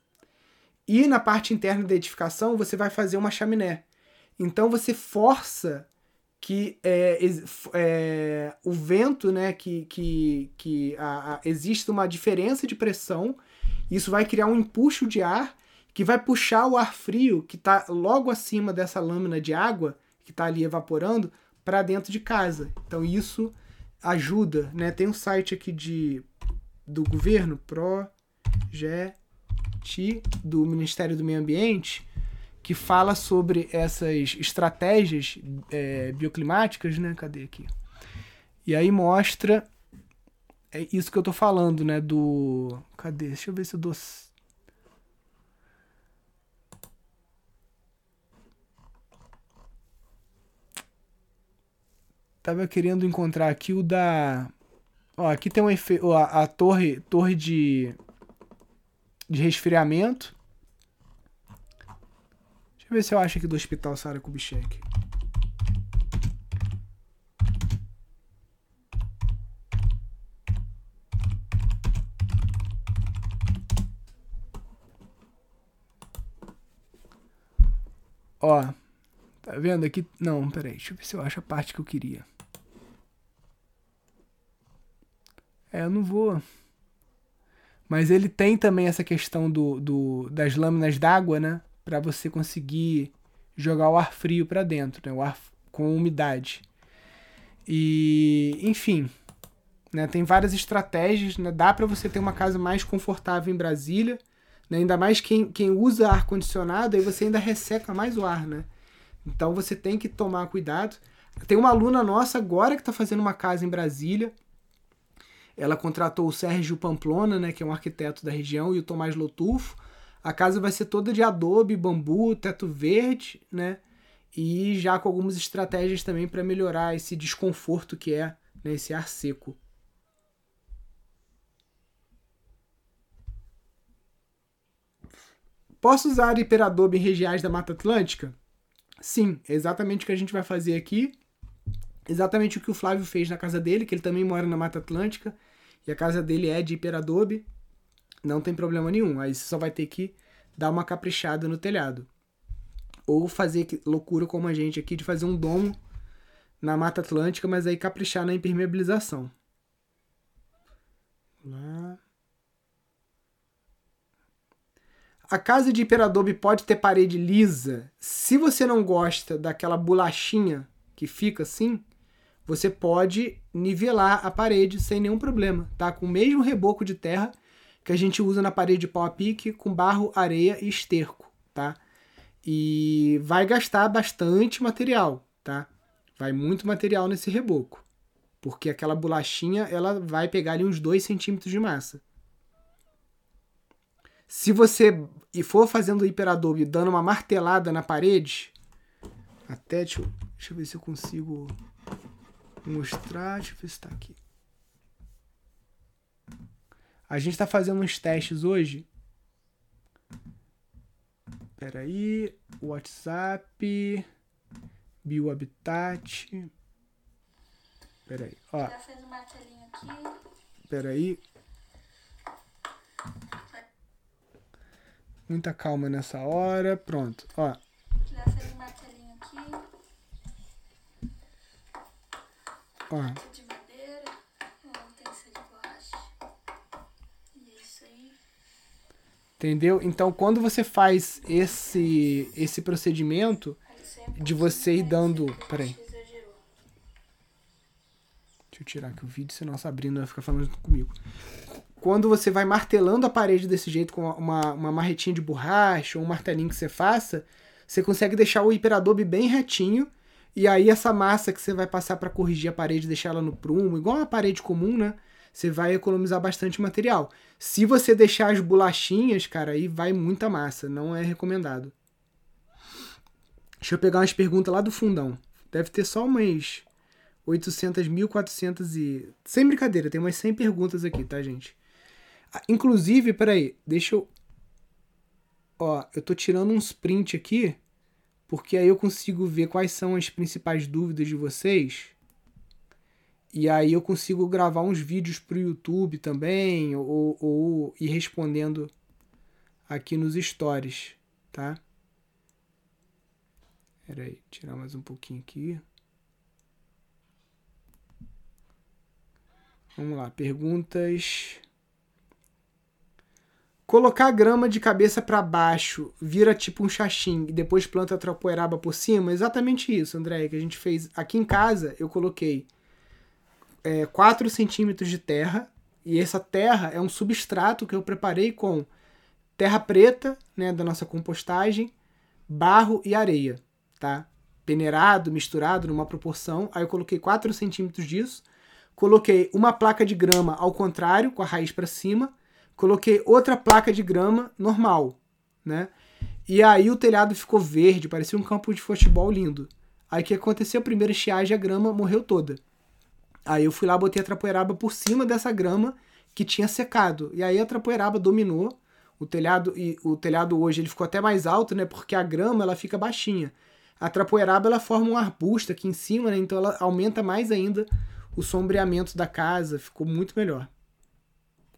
E na parte interna da edificação, você vai fazer uma chaminé. Então você força que é, é, o vento, né, que, que, que a, a, existe uma diferença de pressão, isso vai criar um empuxo de ar que vai puxar o ar frio que está logo acima dessa lâmina de água que está ali evaporando para dentro de casa. Então isso ajuda, né? Tem um site aqui de do governo, Do Ministério do Meio Ambiente, que fala sobre essas estratégias é, bioclimáticas, né? Cadê aqui? E aí mostra é isso que eu tô falando, né? Do. Cadê? Deixa eu ver se eu dou. Tava querendo encontrar aqui o da. Ó, aqui tem um efeito. A, a, torre, torre de, de resfriamento. Deixa eu ver se eu acho aqui do Hospital Sara Kubitschek. Ó, tá vendo aqui? Não, peraí, deixa eu ver se eu acho a parte que eu queria. É, eu não vou. Mas ele tem também essa questão do, do das lâminas d'água, né? Para você conseguir jogar o ar frio para dentro, né? O ar com umidade. E, enfim, né? Tem várias estratégias, né? Dá para você ter uma casa mais confortável em Brasília, né? Ainda mais quem, quem usa ar condicionado, aí você ainda resseca mais o ar, né? Então você tem que tomar cuidado. Tem uma aluna nossa agora que está fazendo uma casa em Brasília. Ela contratou o Sérgio Pamplona, né, que é um arquiteto da região, e o Tomás Lotufo. A casa vai ser toda de adobe, bambu, teto verde, né? e já com algumas estratégias também para melhorar esse desconforto que é né, esse ar seco. Posso usar hiperadobe em regiões da Mata Atlântica? Sim, é exatamente o que a gente vai fazer aqui. Exatamente o que o Flávio fez na casa dele, que ele também mora na Mata Atlântica e a casa dele é de hiperadobe. Não tem problema nenhum. Aí você só vai ter que dar uma caprichada no telhado. Ou fazer loucura como a gente aqui de fazer um domo na Mata Atlântica, mas aí caprichar na impermeabilização. Lá. A casa de hiperadobe pode ter parede lisa. Se você não gosta daquela bolachinha que fica assim, você pode nivelar a parede sem nenhum problema, tá? Com o mesmo reboco de terra que a gente usa na parede de pau a pique com barro, areia e esterco, tá? E vai gastar bastante material, tá? Vai muito material nesse reboco, porque aquela bolachinha ela vai pegar ali uns 2 centímetros de massa. Se você e for fazendo hiperadobe dando uma martelada na parede, até deixa eu, deixa eu ver se eu consigo mostrar, deixa eu ver se está aqui. A gente está fazendo uns testes hoje. Espera aí, WhatsApp, Biohabitat. Espera aí, ó. Já fez o martelinho aqui. Espera aí. Muita calma nessa hora. Pronto, ó. Ó. De madeira. Ser de borracha. E é isso aí. Entendeu? Então, quando você faz esse esse procedimento de você ir dando, peraí. Deixa eu tirar aqui o vídeo, senão Sabrina vai ficar falando comigo quando você vai martelando a parede desse jeito com uma, uma marretinha de borracha ou um martelinho que você faça, você consegue deixar o hiperadobe bem retinho. E aí essa massa que você vai passar para corrigir a parede, deixar ela no prumo, igual uma parede comum, né? Você vai economizar bastante material. Se você deixar as bolachinhas, cara, aí vai muita massa, não é recomendado. Deixa eu pegar umas perguntas lá do fundão. Deve ter só umas 800, 1400 e... Sem brincadeira, tem umas 100 perguntas aqui, tá, gente? Inclusive, peraí, deixa eu. Ó, eu tô tirando um sprint aqui, porque aí eu consigo ver quais são as principais dúvidas de vocês. E aí eu consigo gravar uns vídeos pro YouTube também, ou, ou ir respondendo aqui nos stories, tá? Pera aí, tirar mais um pouquinho aqui. Vamos lá, perguntas. Colocar a grama de cabeça para baixo vira tipo um xaxim e depois planta a tropoeraba por cima. Exatamente isso, André, que a gente fez aqui em casa. Eu coloquei é, 4 centímetros de terra e essa terra é um substrato que eu preparei com terra preta, né, da nossa compostagem, barro e areia, tá? Peneirado, misturado numa proporção. Aí eu coloquei 4 centímetros disso. Coloquei uma placa de grama ao contrário, com a raiz para cima Coloquei outra placa de grama normal, né? E aí o telhado ficou verde, parecia um campo de futebol lindo. Aí o que aconteceu? A primeira estiagem, a grama morreu toda. Aí eu fui lá, botei a trapoeraba por cima dessa grama que tinha secado. E aí a trapoeraba dominou o telhado e o telhado hoje ele ficou até mais alto, né? Porque a grama ela fica baixinha. A trapoeraba ela forma um arbusto aqui em cima, né? Então ela aumenta mais ainda o sombreamento da casa, ficou muito melhor.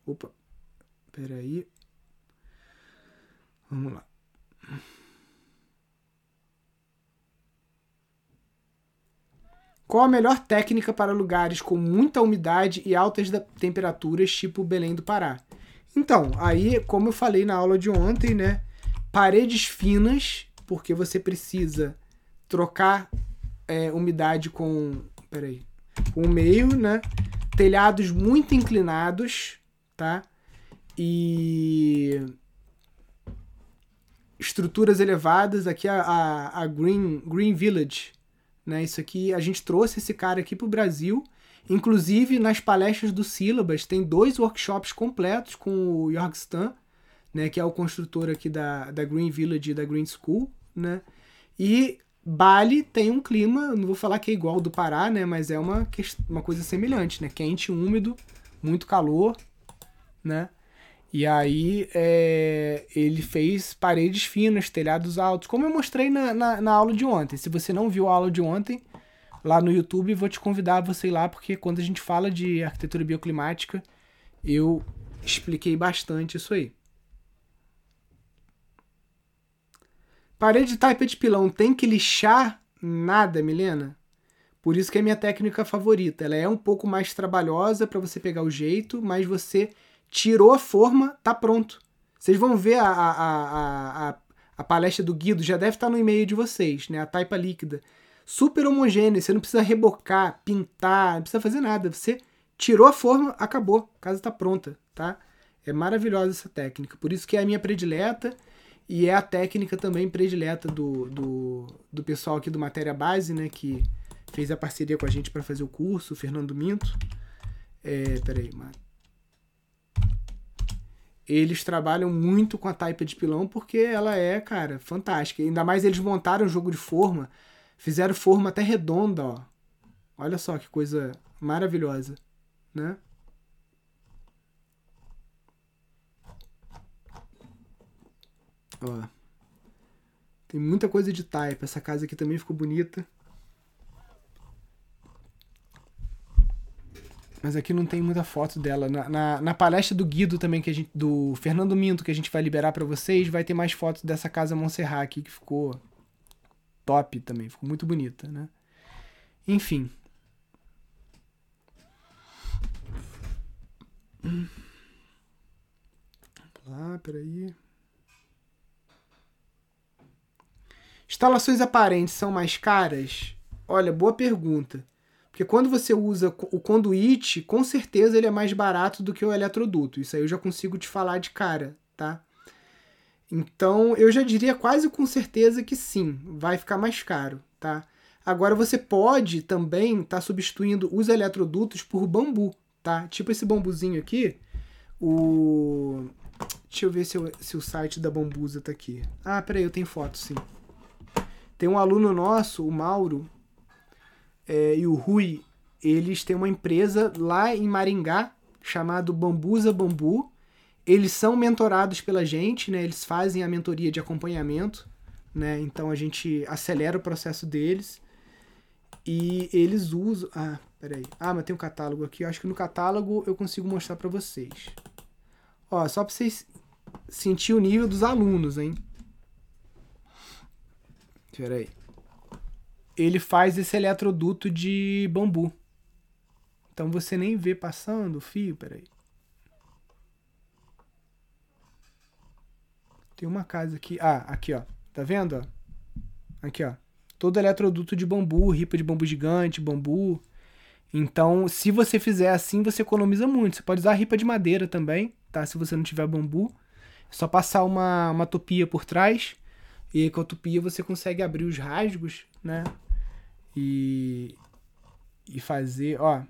Opa. Espera aí. Vamos lá. Qual a melhor técnica para lugares com muita umidade e altas temperaturas, tipo Belém do Pará? Então, aí, como eu falei na aula de ontem, né? Paredes finas, porque você precisa trocar é, umidade com. Peraí. Com o meio, né? Telhados muito inclinados, tá? E estruturas elevadas. Aqui a, a, a, Green, Green Village, né? Isso aqui, a gente trouxe esse cara aqui para o Brasil. Inclusive, nas palestras do Syllabus, tem dois workshops completos com o Jorg Stan, né? Que é o construtor aqui da, da Green Village e da Green School, né? E Bali tem um clima, não vou falar que é igual ao do Pará, né? Mas é uma, uma coisa semelhante, né? Quente, úmido, muito calor, né? E aí é, ele fez paredes finas, telhados altos, como eu mostrei na, na, na, aula de ontem. Se você não viu a aula de ontem, lá no YouTube, vou te convidar a você ir lá, porque quando a gente fala de arquitetura bioclimática, eu expliquei bastante isso aí. Parede de taipa de pilão tem que lixar nada, Milena? Por isso que é minha técnica favorita. Ela é um pouco mais trabalhosa para você pegar o jeito, mas você tirou a forma, tá pronto. Vocês vão ver a, a, a, a, palestra do Guido, já deve estar no e-mail de vocês, né? A taipa líquida. Super homogênea, você não precisa rebocar, pintar, não precisa fazer nada. Você tirou a forma, acabou. A casa está pronta, tá? É maravilhosa essa técnica. Por isso que é a minha predileta e é a técnica também predileta do, do, do pessoal aqui do Matéria Base, né? Que fez a parceria com a gente para fazer o curso, o Fernando Minto. É, peraí, mano. Eles trabalham muito com a taipa de pilão porque ela é, cara, fantástica. Ainda mais eles montaram o jogo de forma, fizeram forma até redonda, ó. Olha só que coisa maravilhosa, né? Ó. Tem muita coisa de taipa. Essa casa aqui também ficou bonita. Mas aqui não tem muita foto dela. Na, na, na, palestra do Guido também, que a gente, do Fernando Minto, que a gente vai liberar para vocês, vai ter mais fotos dessa casa Montserrat aqui, que ficou top também. Ficou muito bonita, né? Enfim. Lá, peraí. Instalações aparentes são mais caras? Olha, boa pergunta. Porque quando você usa o conduíte, com certeza ele é mais barato do que o eletroduto. Isso aí eu já consigo te falar de cara, tá? Então eu já diria quase com certeza que sim, vai ficar mais caro, tá? Agora você pode também estar tá substituindo os eletrodutos por bambu, tá? Tipo esse bambuzinho aqui, o Deixa eu ver se, eu, se o site da Bambusa tá aqui. Ah, peraí, eu tenho foto, sim. Tem um aluno nosso, o Mauro, é, e o Rui, eles têm uma empresa lá em Maringá chamado Bambusa Bambu. Eles são mentorados pela gente, né? Eles fazem a mentoria de acompanhamento, né? Então a gente acelera o processo deles. E eles usam. Ah, peraí. Ah, mas tem um catálogo aqui. Eu acho que no catálogo eu consigo mostrar para vocês. Ó, só para vocês sentir o nível dos alunos, hein? Espera aí. Ele faz esse eletroduto de bambu. Então você nem vê passando o fio, peraí. Tem uma casa aqui. Ah, aqui, ó. Tá vendo, ó? Aqui, ó. Todo eletroduto de bambu, ripa de bambu gigante, bambu. Então, se você fizer assim, você economiza muito. Você pode usar ripa de madeira também, tá? Se você não tiver bambu. É só passar uma, uma topia por trás e aí com a tupia você consegue abrir os rasgos, né? E, e fazer. Ó,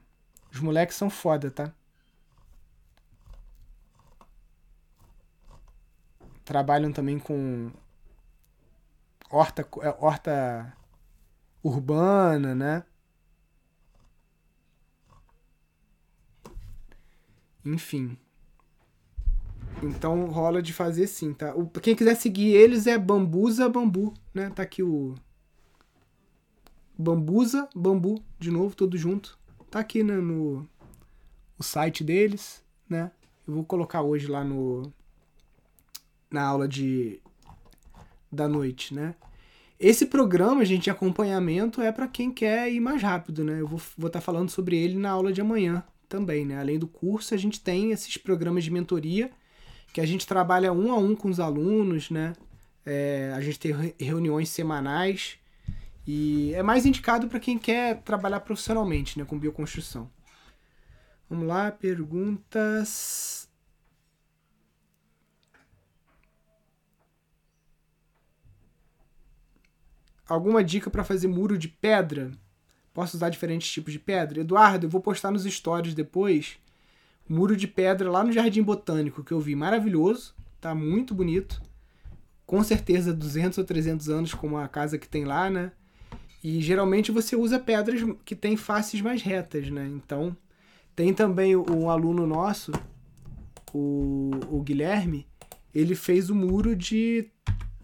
os moleques são foda, tá? Trabalham também com horta, é, horta urbana, né? Enfim. Então rola de fazer sim, tá? O, quem quiser seguir eles é Bambusa Bambu, né? Tá aqui o. Bambusa Bambu, de novo, tudo junto. Tá aqui né, no o site deles, né? Eu vou colocar hoje lá no na aula de da noite, né? Esse programa, gente, de acompanhamento é para quem quer ir mais rápido, né? Eu vou estar tá falando sobre ele na aula de amanhã também, né? Além do curso, a gente tem esses programas de mentoria que a gente trabalha um a um com os alunos, né? É, a gente tem reuniões semanais e é mais indicado para quem quer trabalhar profissionalmente, né, com bioconstrução. Vamos lá, perguntas. Alguma dica para fazer muro de pedra? Posso usar diferentes tipos de pedra? Eduardo, eu vou postar nos stories depois muro de pedra lá no Jardim Botânico que eu vi, maravilhoso, tá muito bonito. Com certeza 200 ou 300 anos como a casa que tem lá, né? E geralmente você usa pedras que têm faces mais retas, né? Então, tem também um aluno nosso, o, o Guilherme, ele fez o muro de,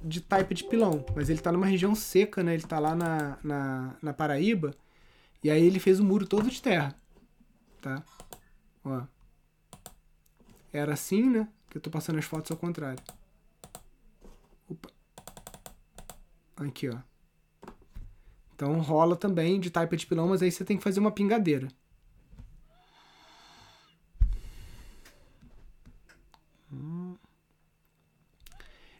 de taipa de pilão, mas ele tá numa região seca, né? Ele tá lá na, na, na Paraíba, e aí ele fez o muro todo de terra, tá? Ó. Era assim, né? Que eu tô passando as fotos ao contrário. Opa. Aqui, ó. Então rola também de taipa de pilão, mas aí você tem que fazer uma pingadeira.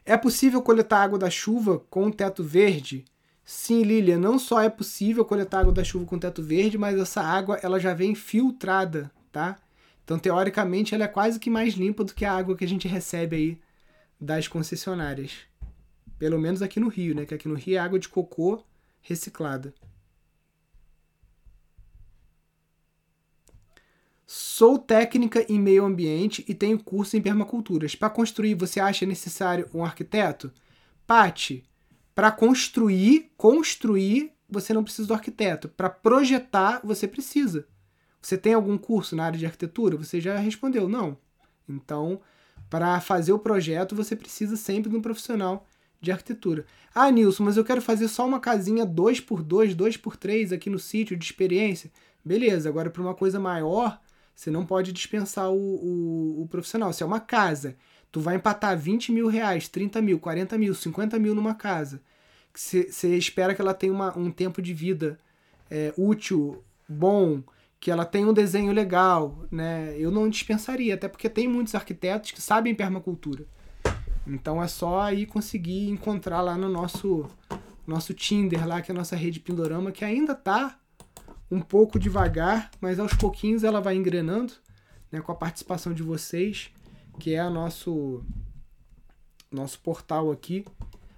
É possível coletar água da chuva com teto verde? Sim, Lilia, não só é possível coletar água da chuva com teto verde, mas essa água ela já vem filtrada, tá? Então, teoricamente, ela é quase que mais limpa do que a água que a gente recebe aí das concessionárias. Pelo menos aqui no Rio, né? Que aqui no Rio é água de cocô reciclada. Sou técnica em meio ambiente e tenho curso em permaculturas. Para construir, você acha necessário um arquiteto? Pati, para construir, construir, você não precisa do arquiteto. Para projetar, você precisa. Você tem algum curso na área de arquitetura? Você já respondeu, não. Então, para fazer o projeto, você precisa sempre de um profissional de arquitetura. Ah, Nilson, mas eu quero fazer só uma casinha 2x2, 2x3 aqui no sítio de experiência. Beleza, agora para uma coisa maior, você não pode dispensar o, o, o, profissional. Se é uma casa, tu vai empatar 20 mil reais, 30 mil, 40 mil, 50 mil numa casa. Você espera que ela tenha uma, um tempo de vida é, útil, bom, que ela tenha um desenho legal, né? Eu não dispensaria, até porque tem muitos arquitetos que sabem permacultura. Então é só aí conseguir encontrar lá no nosso nosso Tinder lá, que é a nossa rede Pindorama, que ainda tá um pouco devagar, mas aos pouquinhos ela vai engrenando, né, com a participação de vocês, que é o nosso nosso portal aqui,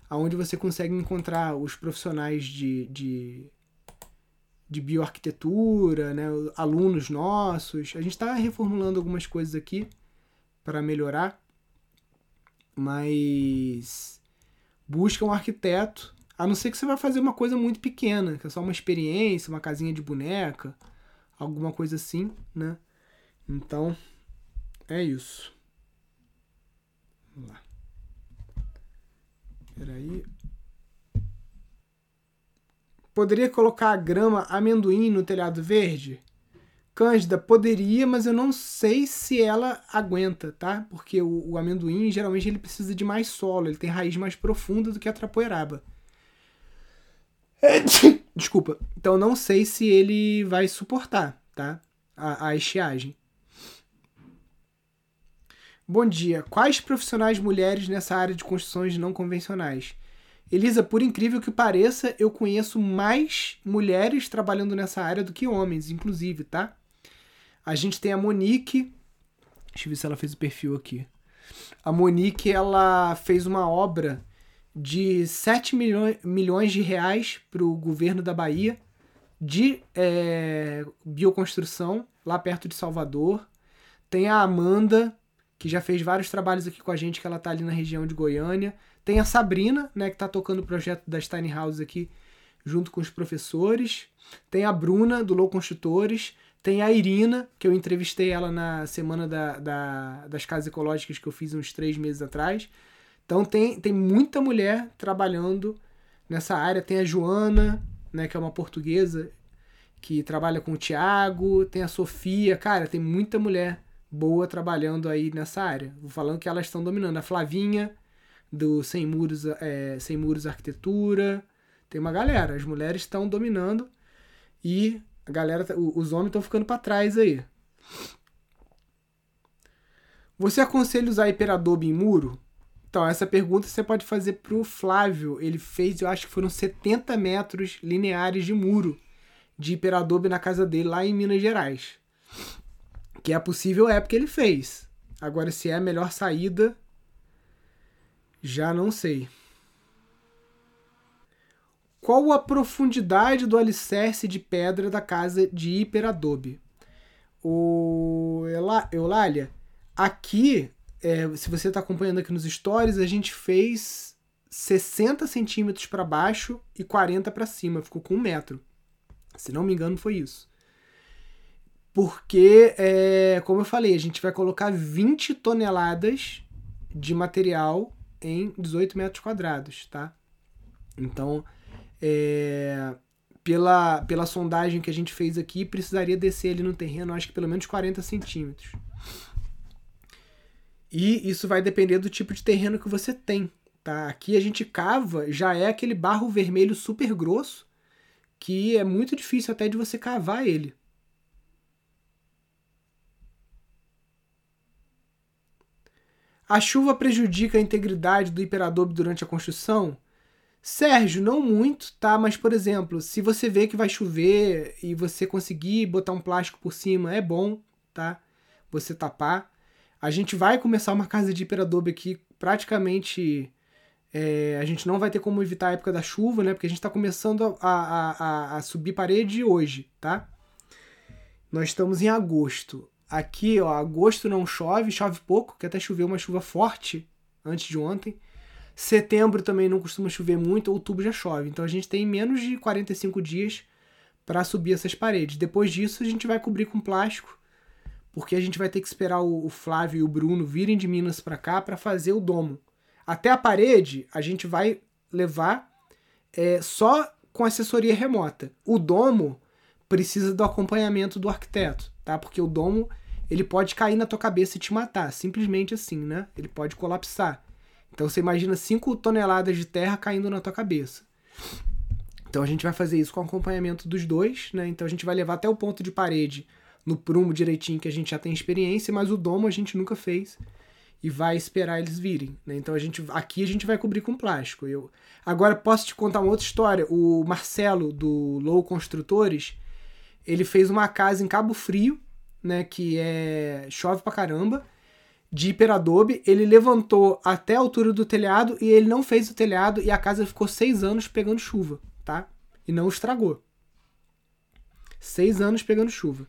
aonde você consegue encontrar os profissionais de, de, de bioarquitetura, né, alunos nossos. A gente está reformulando algumas coisas aqui para melhorar mas busca um arquiteto, a não ser que você vai fazer uma coisa muito pequena, que é só uma experiência, uma casinha de boneca, alguma coisa assim, né? Então, é isso. Vamos lá. Peraí. Poderia colocar grama amendoim no telhado verde? Cândida poderia, mas eu não sei se ela aguenta, tá? Porque o, o, amendoim geralmente ele precisa de mais solo, ele tem raiz mais profunda do que a trapoeraba. Desculpa. Então não sei se ele vai suportar, tá? A, a estiagem. Bom dia. Quais profissionais mulheres nessa área de construções não convencionais? Elisa, por incrível que pareça, eu conheço mais mulheres trabalhando nessa área do que homens, inclusive, tá? A gente tem a Monique. Deixa eu ver se ela fez o perfil aqui. A Monique, ela fez uma obra de 7 milhões, de reais para o governo da Bahia de é, bioconstrução, lá perto de Salvador. Tem a Amanda, que já fez vários trabalhos aqui com a gente, que ela tá ali na região de Goiânia. Tem a Sabrina, né, que tá tocando o projeto das Tiny House aqui junto com os professores. Tem a Bruna, do Low Construtores. Tem a Irina, que eu entrevistei ela na semana da, da, das casas ecológicas que eu fiz uns três meses atrás. Então tem, tem muita mulher trabalhando nessa área. Tem a Joana, né, que é uma portuguesa que trabalha com o Tiago. Tem a Sofia. Cara, tem muita mulher boa trabalhando aí nessa área. Vou falando que elas estão dominando. A Flavinha, do Sem Muros, é, Sem Muros Arquitetura. Tem uma galera. As mulheres estão dominando. E a galera, tá, os homens estão ficando para trás aí. Você aconselha usar hiperadobe em muro? Então, essa pergunta você pode fazer pro Flávio. Ele fez, eu acho que foram 70 metros lineares de muro de hiperadobe na casa dele lá em Minas Gerais. Que é possível é porque ele fez. Agora, se é a melhor saída, já não sei. Qual a profundidade do alicerce de pedra da casa de hiperadobe? O Eulália, aqui, é, se você está acompanhando aqui nos stories, a gente fez 60 centímetros para baixo e 40 para cima. Ficou com um metro. Se não me engano, foi isso. Porque, é, como eu falei, a gente vai colocar 20 toneladas de material em 18 metros quadrados, tá? Então, é, pela, pela sondagem que a gente fez aqui, precisaria descer ele no terreno, acho que pelo menos 40 centímetros. E isso vai depender do tipo de terreno que você tem, tá? Aqui a gente cava, já é aquele barro vermelho super grosso, que é muito difícil até de você cavar ele. A chuva prejudica a integridade do hiperadobe durante a construção? Sérgio, não muito, tá? Mas, por exemplo, se você vê que vai chover e você conseguir botar um plástico por cima, é bom, tá? Você tapar. A gente vai começar uma casa de hiperadobe aqui praticamente. É, a gente não vai ter como evitar a época da chuva, né? Porque a gente está começando a, a, a, subir parede hoje, tá? Nós estamos em agosto. Aqui, ó, agosto não chove, chove pouco, que até choveu uma chuva forte antes de ontem. Setembro também não costuma chover muito, outubro já chove. Então a gente tem menos de 45 dias para subir essas paredes. Depois disso a gente vai cobrir com plástico, porque a gente vai ter que esperar o, Flávio e o Bruno virem de Minas para cá para fazer o domo. Até a parede a gente vai levar é, só com assessoria remota. O domo precisa do acompanhamento do arquiteto, tá? Porque o domo ele pode cair na tua cabeça e te matar, simplesmente assim, né? Ele pode colapsar. Então você imagina 5 toneladas de terra caindo na tua cabeça. Então a gente vai fazer isso com acompanhamento dos dois, né? Então a gente vai levar até o ponto de parede no prumo direitinho que a gente já tem experiência, mas o domo a gente nunca fez e vai esperar eles virem, né? Então a gente aqui a gente vai cobrir com plástico. Eu agora posso te contar uma outra história. O Marcelo do Low Construtores, ele fez uma casa em Cabo Frio, né, que é chove pra caramba de hiperadobe, ele levantou até a altura do telhado e ele não fez o telhado e a casa ficou seis anos pegando chuva, tá? E não estragou. Seis anos pegando chuva.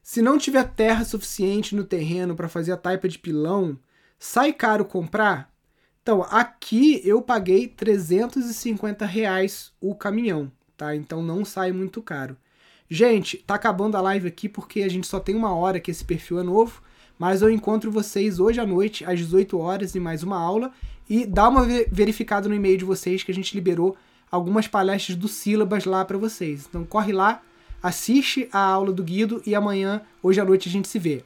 Se não tiver terra suficiente no terreno para fazer a taipa de pilão, sai caro comprar? Então, aqui eu paguei 350 reais o caminhão, tá? Então não sai muito caro. Gente, tá acabando a live aqui porque a gente só tem uma hora que esse perfil é novo, mas eu encontro vocês hoje à noite, às 18 horas, em mais uma aula. E dá uma verificada no e-mail de vocês que a gente liberou algumas palestras do Sílabas lá para vocês. Então corre lá, assiste a aula do Guido e amanhã, hoje à noite, a gente se vê.